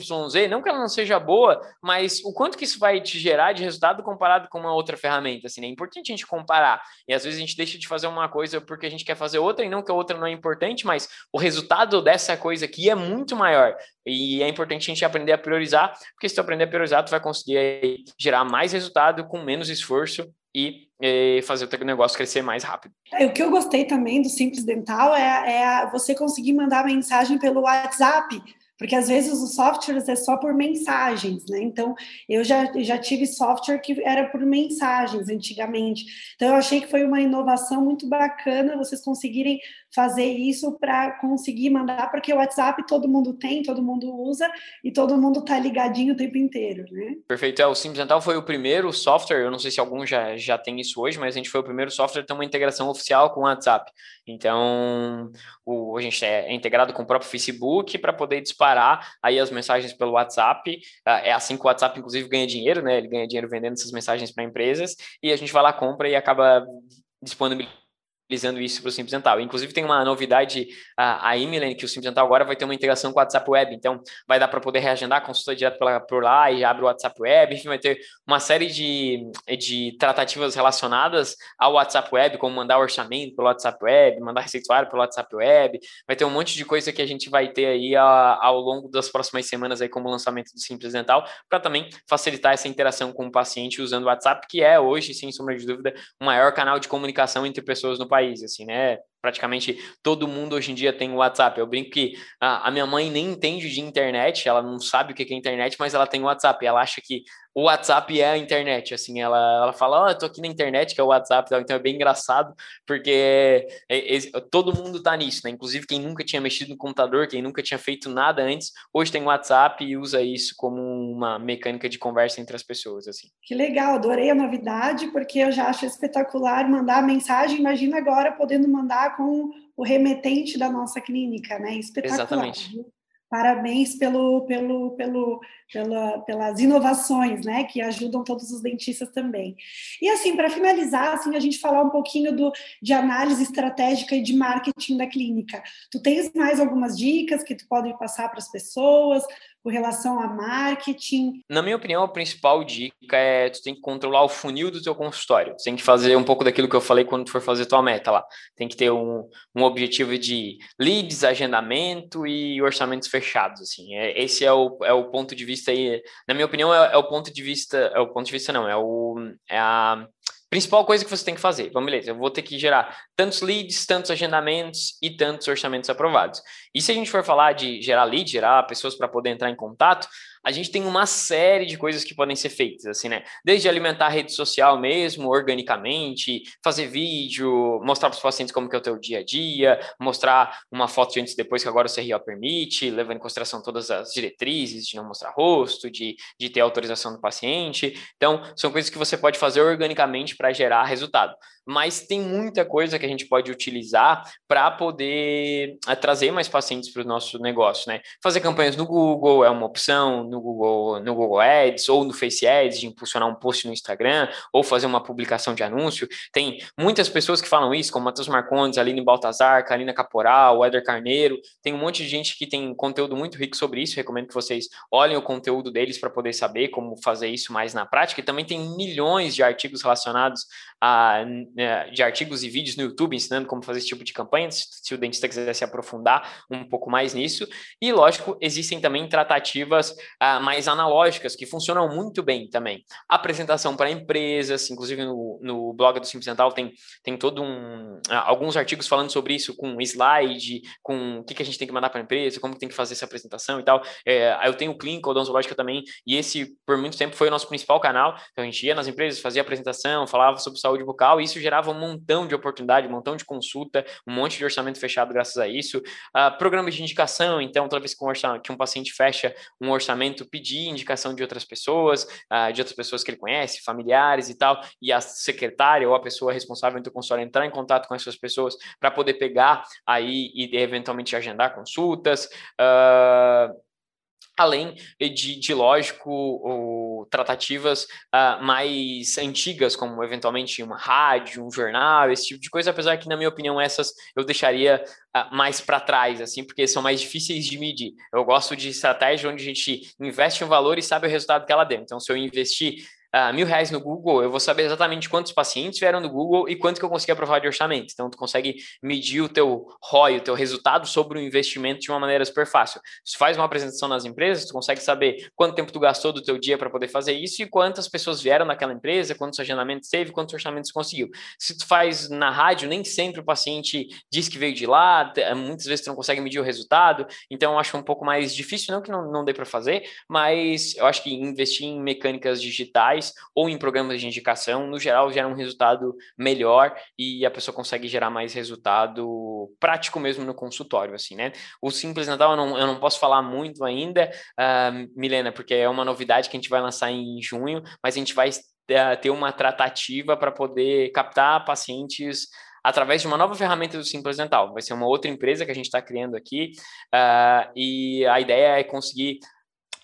não que ela não seja boa, mas o quanto que isso vai te gerar de resultado comparado com uma outra ferramenta, assim, né? É importante a gente comparar. E às vezes a gente deixa de fazer uma coisa porque a gente quer fazer outra e não que a outra não é importante, mas o resultado dessa coisa aqui é muito maior. E é importante a gente aprender a priorizar, porque se tu aprender a priorizar, tu vai conseguir gerar mais resultado com menos esforço e, e fazer o teu negócio crescer mais rápido. É, o que eu gostei também do Simples Dental é, é você conseguir mandar mensagem pelo WhatsApp porque às vezes os softwares é só por mensagens, né? Então, eu já, já tive software que era por mensagens antigamente. Então, eu achei que foi uma inovação muito bacana vocês conseguirem fazer isso para conseguir mandar, porque o WhatsApp todo mundo tem, todo mundo usa e todo mundo tá ligadinho o tempo inteiro, né? Perfeito. É, o Simples Dental foi o primeiro software, eu não sei se algum já, já tem isso hoje, mas a gente foi o primeiro software a ter uma integração oficial com o WhatsApp. Então, o, a gente é, é integrado com o próprio Facebook para poder disparar aí as mensagens pelo WhatsApp. Ah, é assim que o WhatsApp, inclusive, ganha dinheiro, né? Ele ganha dinheiro vendendo essas mensagens para empresas e a gente vai lá, compra e acaba disponibilizando utilizando isso para o Simples Dental. Inclusive, tem uma novidade, a, a que o Simples Dental agora vai ter uma integração com o WhatsApp Web, então vai dar para poder reagendar a consulta direto pela, por lá e abre o WhatsApp Web, enfim, vai ter uma série de, de tratativas relacionadas ao WhatsApp Web, como mandar orçamento pelo WhatsApp Web, mandar receituário pelo WhatsApp Web, vai ter um monte de coisa que a gente vai ter aí a, ao longo das próximas semanas aí como lançamento do Simples Dental, para também facilitar essa interação com o paciente usando o WhatsApp, que é hoje, sem sombra de dúvida, o maior canal de comunicação entre pessoas no país país, assim, né? Praticamente todo mundo hoje em dia tem WhatsApp. Eu brinco que a, a minha mãe nem entende de internet, ela não sabe o que é internet, mas ela tem WhatsApp. Ela acha que o WhatsApp é a internet, assim, ela, ela fala, ó, oh, eu tô aqui na internet, que é o WhatsApp, então é bem engraçado, porque é, é, todo mundo tá nisso, né? Inclusive quem nunca tinha mexido no computador, quem nunca tinha feito nada antes, hoje tem WhatsApp e usa isso como uma mecânica de conversa entre as pessoas, assim. Que legal, adorei a novidade, porque eu já acho espetacular mandar mensagem, imagina agora podendo mandar com o remetente da nossa clínica, né? Espetacular. Exatamente. Parabéns pelo, pelo, pelo, pela, pelas inovações, né, que ajudam todos os dentistas também. E assim, para finalizar, assim, a gente falar um pouquinho do, de análise estratégica e de marketing da clínica. Tu tens mais algumas dicas que tu pode passar para as pessoas? Com relação a marketing? Na minha opinião, a principal dica é tu tem que controlar o funil do teu consultório. Tu tem que fazer um pouco daquilo que eu falei quando tu for fazer tua meta lá. Tem que ter um, um objetivo de leads, agendamento e orçamentos fechados. Assim. É, esse é o, é o ponto de vista aí. Na minha opinião, é, é o ponto de vista. É o ponto de vista, não. É, o, é a principal coisa que você tem que fazer. Vamos, beleza, eu vou ter que gerar tantos leads, tantos agendamentos e tantos orçamentos aprovados. E se a gente for falar de gerar lead, gerar pessoas para poder entrar em contato, a gente tem uma série de coisas que podem ser feitas, assim, né? Desde alimentar a rede social mesmo, organicamente, fazer vídeo, mostrar para os pacientes como que é o teu dia a dia, mostrar uma foto de antes e depois que agora o CRO permite, levando em consideração todas as diretrizes de não mostrar rosto, de, de ter autorização do paciente. Então, são coisas que você pode fazer organicamente para gerar resultado mas tem muita coisa que a gente pode utilizar para poder eh, trazer mais pacientes para o nosso negócio, né? Fazer campanhas no Google é uma opção, no Google, no Google Ads ou no Face Ads, de impulsionar um post no Instagram ou fazer uma publicação de anúncio. Tem muitas pessoas que falam isso, como Matheus Marcondes, Aline Baltazar, Karina Caporal, Éder Carneiro. Tem um monte de gente que tem conteúdo muito rico sobre isso. Recomendo que vocês olhem o conteúdo deles para poder saber como fazer isso mais na prática. E também tem milhões de artigos relacionados né, de artigos e vídeos no YouTube ensinando como fazer esse tipo de campanha, se o dentista quiser se aprofundar um pouco mais nisso. E, lógico, existem também tratativas uh, mais analógicas que funcionam muito bem também. Apresentação para empresas, inclusive no, no blog do Simples Dental tem, tem todo um uh, alguns artigos falando sobre isso com slide, com o que, que a gente tem que mandar para a empresa, como tem que fazer essa apresentação e tal. É, eu tenho o Clínica Odontológica também, e esse, por muito tempo, foi o nosso principal canal. Então, a gente ia nas empresas, fazia apresentação, falava sobre saúde bucal, e isso gerava um montão de oportunidade, um montão de consulta, um monte de orçamento fechado graças a isso. Uh, programas de indicação, então, toda vez que um, que um paciente fecha um orçamento, pedir indicação de outras pessoas, uh, de outras pessoas que ele conhece, familiares e tal, e a secretária ou a pessoa responsável do consultório entrar em contato com essas pessoas para poder pegar aí e eventualmente agendar consultas. Uh, além de, de lógico, tratativas uh, mais antigas, como eventualmente uma rádio, um jornal, esse tipo de coisa, apesar que, na minha opinião, essas eu deixaria uh, mais para trás, assim, porque são mais difíceis de medir. Eu gosto de estratégia onde a gente investe um valor e sabe o resultado que ela deu. Então, se eu investir uh, mil reais no Google, eu vou saber exatamente quantos pacientes vieram no Google e quanto que eu consegui aprovar de orçamento. Então, tu consegue medir o teu ROI, o teu resultado sobre o investimento de uma maneira super fácil. Se tu faz uma apresentação nas empresas, tu consegue saber quanto tempo tu gastou do teu dia para poder fazer isso e quantas pessoas vieram naquela empresa, quantos agendamentos teve, quantos orçamentos conseguiu. Se tu faz na rádio, nem sempre o paciente diz que veio de lá, muitas vezes tu não consegue medir o resultado, então eu acho um pouco mais difícil, não que não, não dê para fazer, mas eu acho que investir em mecânicas digitais ou em programas de indicação, no geral, gera um resultado melhor e a pessoa consegue gerar mais resultado prático mesmo no consultório, assim, né? O Simples Natal eu não, eu não posso falar muito ainda, uh, Milena, porque é uma novidade que a gente vai lançar em junho, mas a gente vai uh, ter uma tratativa para poder captar pacientes através de uma nova ferramenta do Simples Dental. Vai ser uma outra empresa que a gente está criando aqui, uh, e a ideia é conseguir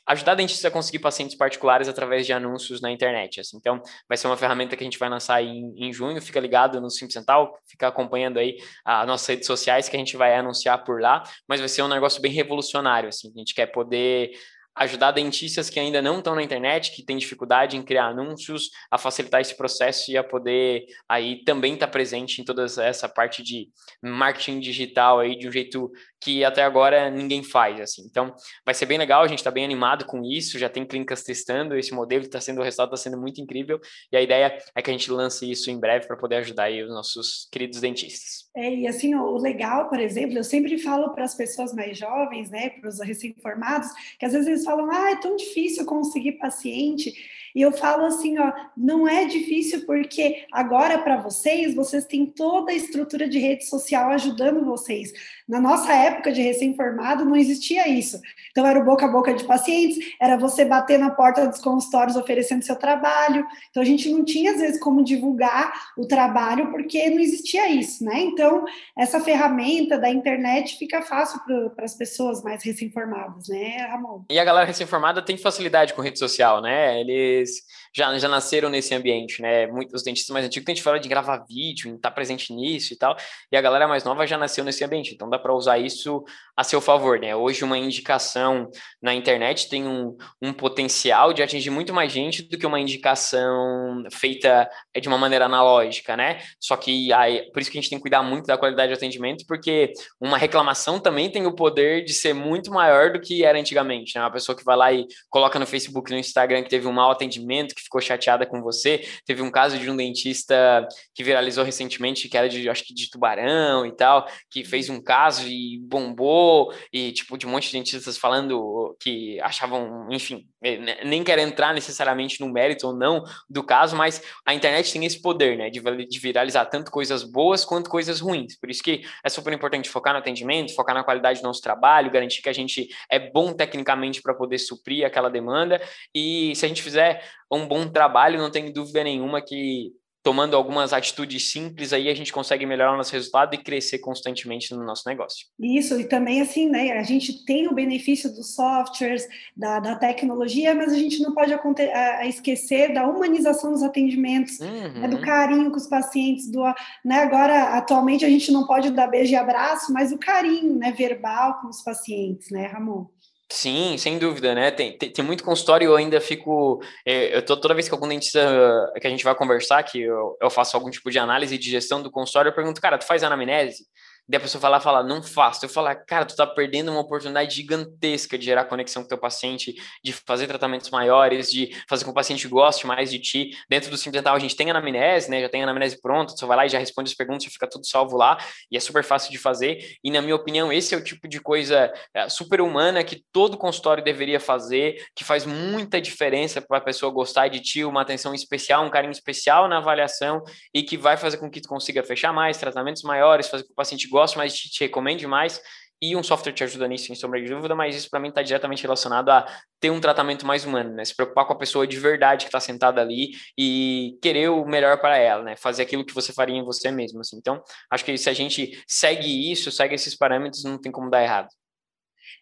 ajudar dentistas a conseguir pacientes particulares através de anúncios na internet. Assim. Então, vai ser uma ferramenta que a gente vai lançar em, em junho. Fica ligado no Simples Dental, fica acompanhando aí as nossas redes sociais que a gente vai anunciar por lá. Mas vai ser um negócio bem revolucionário. Assim. A gente quer poder ajudar dentistas que ainda não estão na internet, que têm dificuldade em criar anúncios, a facilitar esse processo e a poder aí também estar tá presente em toda essa parte de marketing digital aí de um jeito que até agora ninguém faz, assim. Então, vai ser bem legal, a gente está bem animado com isso, já tem clínicas testando esse modelo, está sendo o resultado está sendo muito incrível, e a ideia é que a gente lance isso em breve para poder ajudar aí os nossos queridos dentistas. É, e assim, o legal, por exemplo, eu sempre falo para as pessoas mais jovens, né, para os recém-formados, que às vezes eles falam, ah, é tão difícil conseguir paciente, e eu falo assim, ó, não é difícil porque agora para vocês, vocês têm toda a estrutura de rede social ajudando vocês. Na nossa época de recém-formado não existia isso. Então era o boca a boca de pacientes, era você bater na porta dos consultórios oferecendo seu trabalho. Então a gente não tinha às vezes como divulgar o trabalho porque não existia isso, né? Então essa ferramenta da internet fica fácil para as pessoas mais recém-formadas, né, Ramon? E a galera recém-formada tem facilidade com rede social, né? Eles já, já nasceram nesse ambiente, né? Muitos dentistas mais antigos têm fala de gravar vídeo, estar tá presente nisso e tal, e a galera mais nova já nasceu nesse ambiente, então dá para usar isso a seu favor, né? Hoje uma indicação na internet tem um, um potencial de atingir muito mais gente do que uma indicação feita de uma maneira analógica, né? Só que aí, por isso que a gente tem que cuidar muito da qualidade de atendimento, porque uma reclamação também tem o poder de ser muito maior do que era antigamente, né? Uma pessoa que vai lá e coloca no Facebook, no Instagram que teve um mau atendimento, que ficou chateada com você. Teve um caso de um dentista que viralizou recentemente, que era de, acho que de tubarão e tal, que fez um caso e bombou, e tipo, de um monte de dentistas falando que achavam, enfim, eh, nem quero entrar necessariamente no mérito ou não do caso, mas a internet tem esse poder, né, de, de viralizar tanto coisas boas quanto coisas ruins. Por isso que é super importante focar no atendimento, focar na qualidade do nosso trabalho, garantir que a gente é bom tecnicamente para poder suprir aquela demanda. E se a gente fizer um bom trabalho, não tenho dúvida nenhuma que tomando algumas atitudes simples aí a gente consegue melhorar o nosso resultado e crescer constantemente no nosso negócio. Isso, e também assim, né, a gente tem o benefício dos softwares, da, da tecnologia, mas a gente não pode a, esquecer da humanização dos atendimentos, uhum. né, do carinho com os pacientes, do, né, agora, atualmente a gente não pode dar beijo e abraço, mas o carinho, né, verbal com os pacientes, né, Ramon? Sim, sem dúvida, né? Tem, tem, tem muito consultório, eu ainda fico. É, eu tô, toda vez que algum dentista que a gente vai conversar, que eu, eu faço algum tipo de análise de gestão do consultório, eu pergunto, cara, tu faz anamnese? Daí a pessoa falar, fala, não faço. Eu falar, cara, tu tá perdendo uma oportunidade gigantesca de gerar conexão com teu paciente, de fazer tratamentos maiores, de fazer com que o paciente goste mais de ti. Dentro do Simples Dental a gente tem anamnese, né? Já tem anamnese pronta, você vai lá e já responde as perguntas, já fica tudo salvo lá, e é super fácil de fazer. E na minha opinião, esse é o tipo de coisa é, super humana que todo consultório deveria fazer, que faz muita diferença para a pessoa gostar de ti, uma atenção especial, um carinho especial na avaliação e que vai fazer com que tu consiga fechar mais tratamentos maiores, fazer com que o paciente gosto mais, te, te recomende mais, e um software te ajuda nisso, sem sombra de dúvida, mas isso para mim está diretamente relacionado a ter um tratamento mais humano, né? Se preocupar com a pessoa de verdade que está sentada ali e querer o melhor para ela, né? Fazer aquilo que você faria em você mesmo, assim. Então, acho que se a gente segue isso, segue esses parâmetros, não tem como dar errado.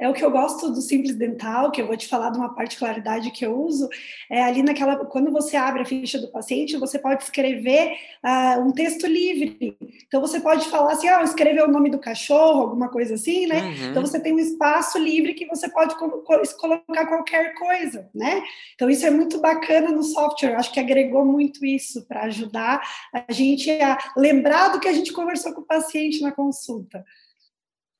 É o que eu gosto do Simples Dental, que eu vou te falar de uma particularidade que eu uso, é ali naquela, quando você abre a ficha do paciente, você pode escrever uh, um texto livre. Então você pode falar assim, ah, escrever o nome do cachorro, alguma coisa assim, né? Uhum. Então você tem um espaço livre que você pode colocar qualquer coisa, né? Então isso é muito bacana no software, eu acho que agregou muito isso para ajudar a gente a lembrar do que a gente conversou com o paciente na consulta.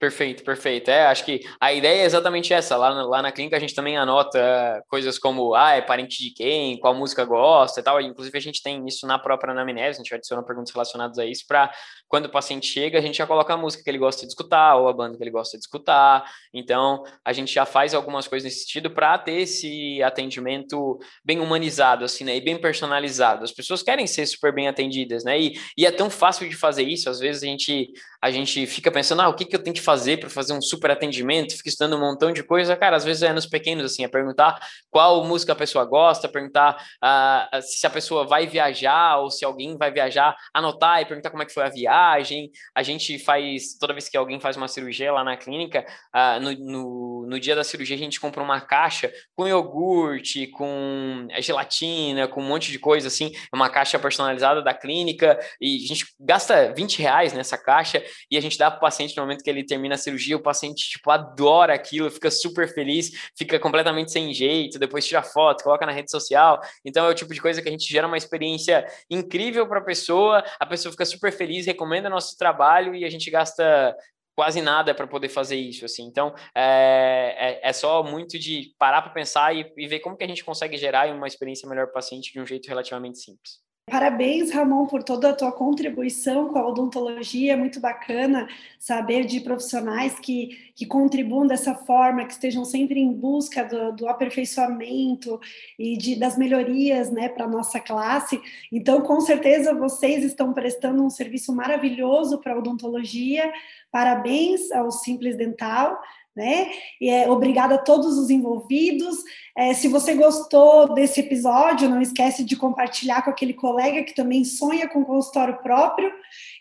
Perfeito, perfeito. É, acho que a ideia é exatamente essa. Lá, na, lá na clínica a gente também anota coisas como, ah, é parente de quem, qual música gosta e tal. Inclusive a gente tem isso na própria anamnese, a gente adiciona perguntas relacionadas a isso para quando o paciente chega, a gente já coloca a música que ele gosta de escutar ou a banda que ele gosta de escutar. Então, a gente já faz algumas coisas nesse sentido para ter esse atendimento bem humanizado, assim, né? E bem personalizado. As pessoas querem ser super bem atendidas, né? E, e é tão fácil de fazer isso. Às vezes a gente, a gente fica pensando, ah, o que, que eu tenho que fazer fazer para fazer um super atendimento, fica estudando um montão de coisa, cara, às vezes é nos pequenos, assim, é perguntar qual música a pessoa gosta, perguntar uh, se a pessoa vai viajar ou se alguém vai viajar, anotar e perguntar como é que foi a viagem. A gente faz, toda vez que alguém faz uma cirurgia lá na clínica, uh, no, no, no, dia da cirurgia a gente compra uma caixa com iogurte, com gelatina, com um monte de coisa, assim, uma caixa personalizada da clínica e a gente gasta 20 reais nessa caixa e a gente dá para o paciente no momento que ele termina a cirurgia, o paciente, tipo, adora aquilo, fica super feliz, fica completamente sem jeito, depois tira foto, coloca na rede social. Então, é o tipo de coisa que a gente gera uma experiência incrível para a pessoa, a pessoa fica super feliz, recomenda nosso trabalho e a gente gasta quase nada para poder fazer isso, assim. Então, é, é, é só muito de parar para pensar e, e ver como que a gente consegue gerar uma experiência melhor para o paciente de um jeito relativamente simples. Parabéns, Ramon, por toda a tua contribuição com a odontologia. É muito bacana saber de profissionais que, que contribuam dessa forma, que estejam sempre em busca do, do aperfeiçoamento e de, das melhorias né, para a nossa classe. Então, com certeza, vocês estão prestando um serviço maravilhoso para a odontologia. Parabéns ao Simples Dental né? E é, obrigada a todos os envolvidos. É, se você gostou desse episódio, não esquece de compartilhar com aquele colega que também sonha com consultório próprio.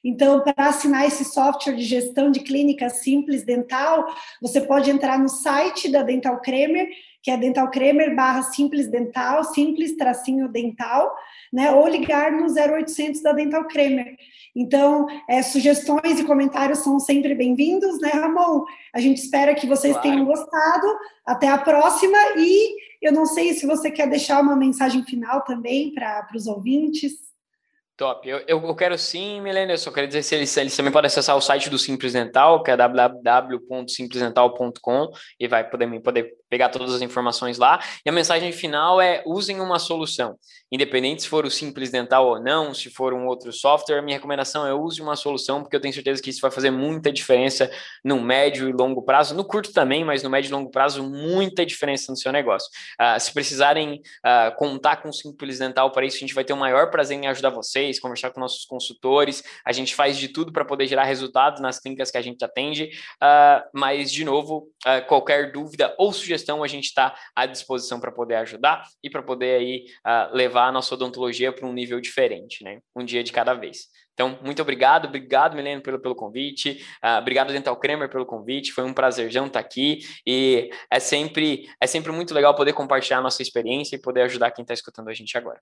Então, para assinar esse software de gestão de clínica simples dental, você pode entrar no site da Dental Cremer, que é Dental Cremer barra simples dental, simples tracinho dental, né? Ou ligar no 0800 da Dental Cremer. Então, é, sugestões e comentários são sempre bem-vindos, né, Ramon? A gente espera que vocês claro. tenham gostado. Até a próxima. E eu não sei se você quer deixar uma mensagem final também para os ouvintes. Top. Eu, eu, quero sim, Milena. Eu só quero dizer se eles, eles também podem acessar o site do Simples Dental, que é www.simplesdental.com e vai poder, poder pegar todas as informações lá. E a mensagem final é: usem uma solução. Independente se for o Simples Dental ou não, se for um outro software, minha recomendação é use uma solução, porque eu tenho certeza que isso vai fazer muita diferença no médio e longo prazo, no curto também, mas no médio e longo prazo, muita diferença no seu negócio. Uh, se precisarem uh, contar com o Simples Dental para isso, a gente vai ter o maior prazer em ajudar vocês conversar com nossos consultores. A gente faz de tudo para poder gerar resultados nas clínicas que a gente atende. Uh, mas, de novo, uh, qualquer dúvida ou sugestão, a gente está à disposição para poder ajudar e para poder aí uh, levar a nossa odontologia para um nível diferente, né? Um dia de cada vez. Então, muito obrigado, obrigado, Milene, pelo, pelo convite, uh, obrigado, Dental Kramer, pelo convite, foi um prazerzão estar aqui e é sempre, é sempre muito legal poder compartilhar a nossa experiência e poder ajudar quem está escutando a gente agora.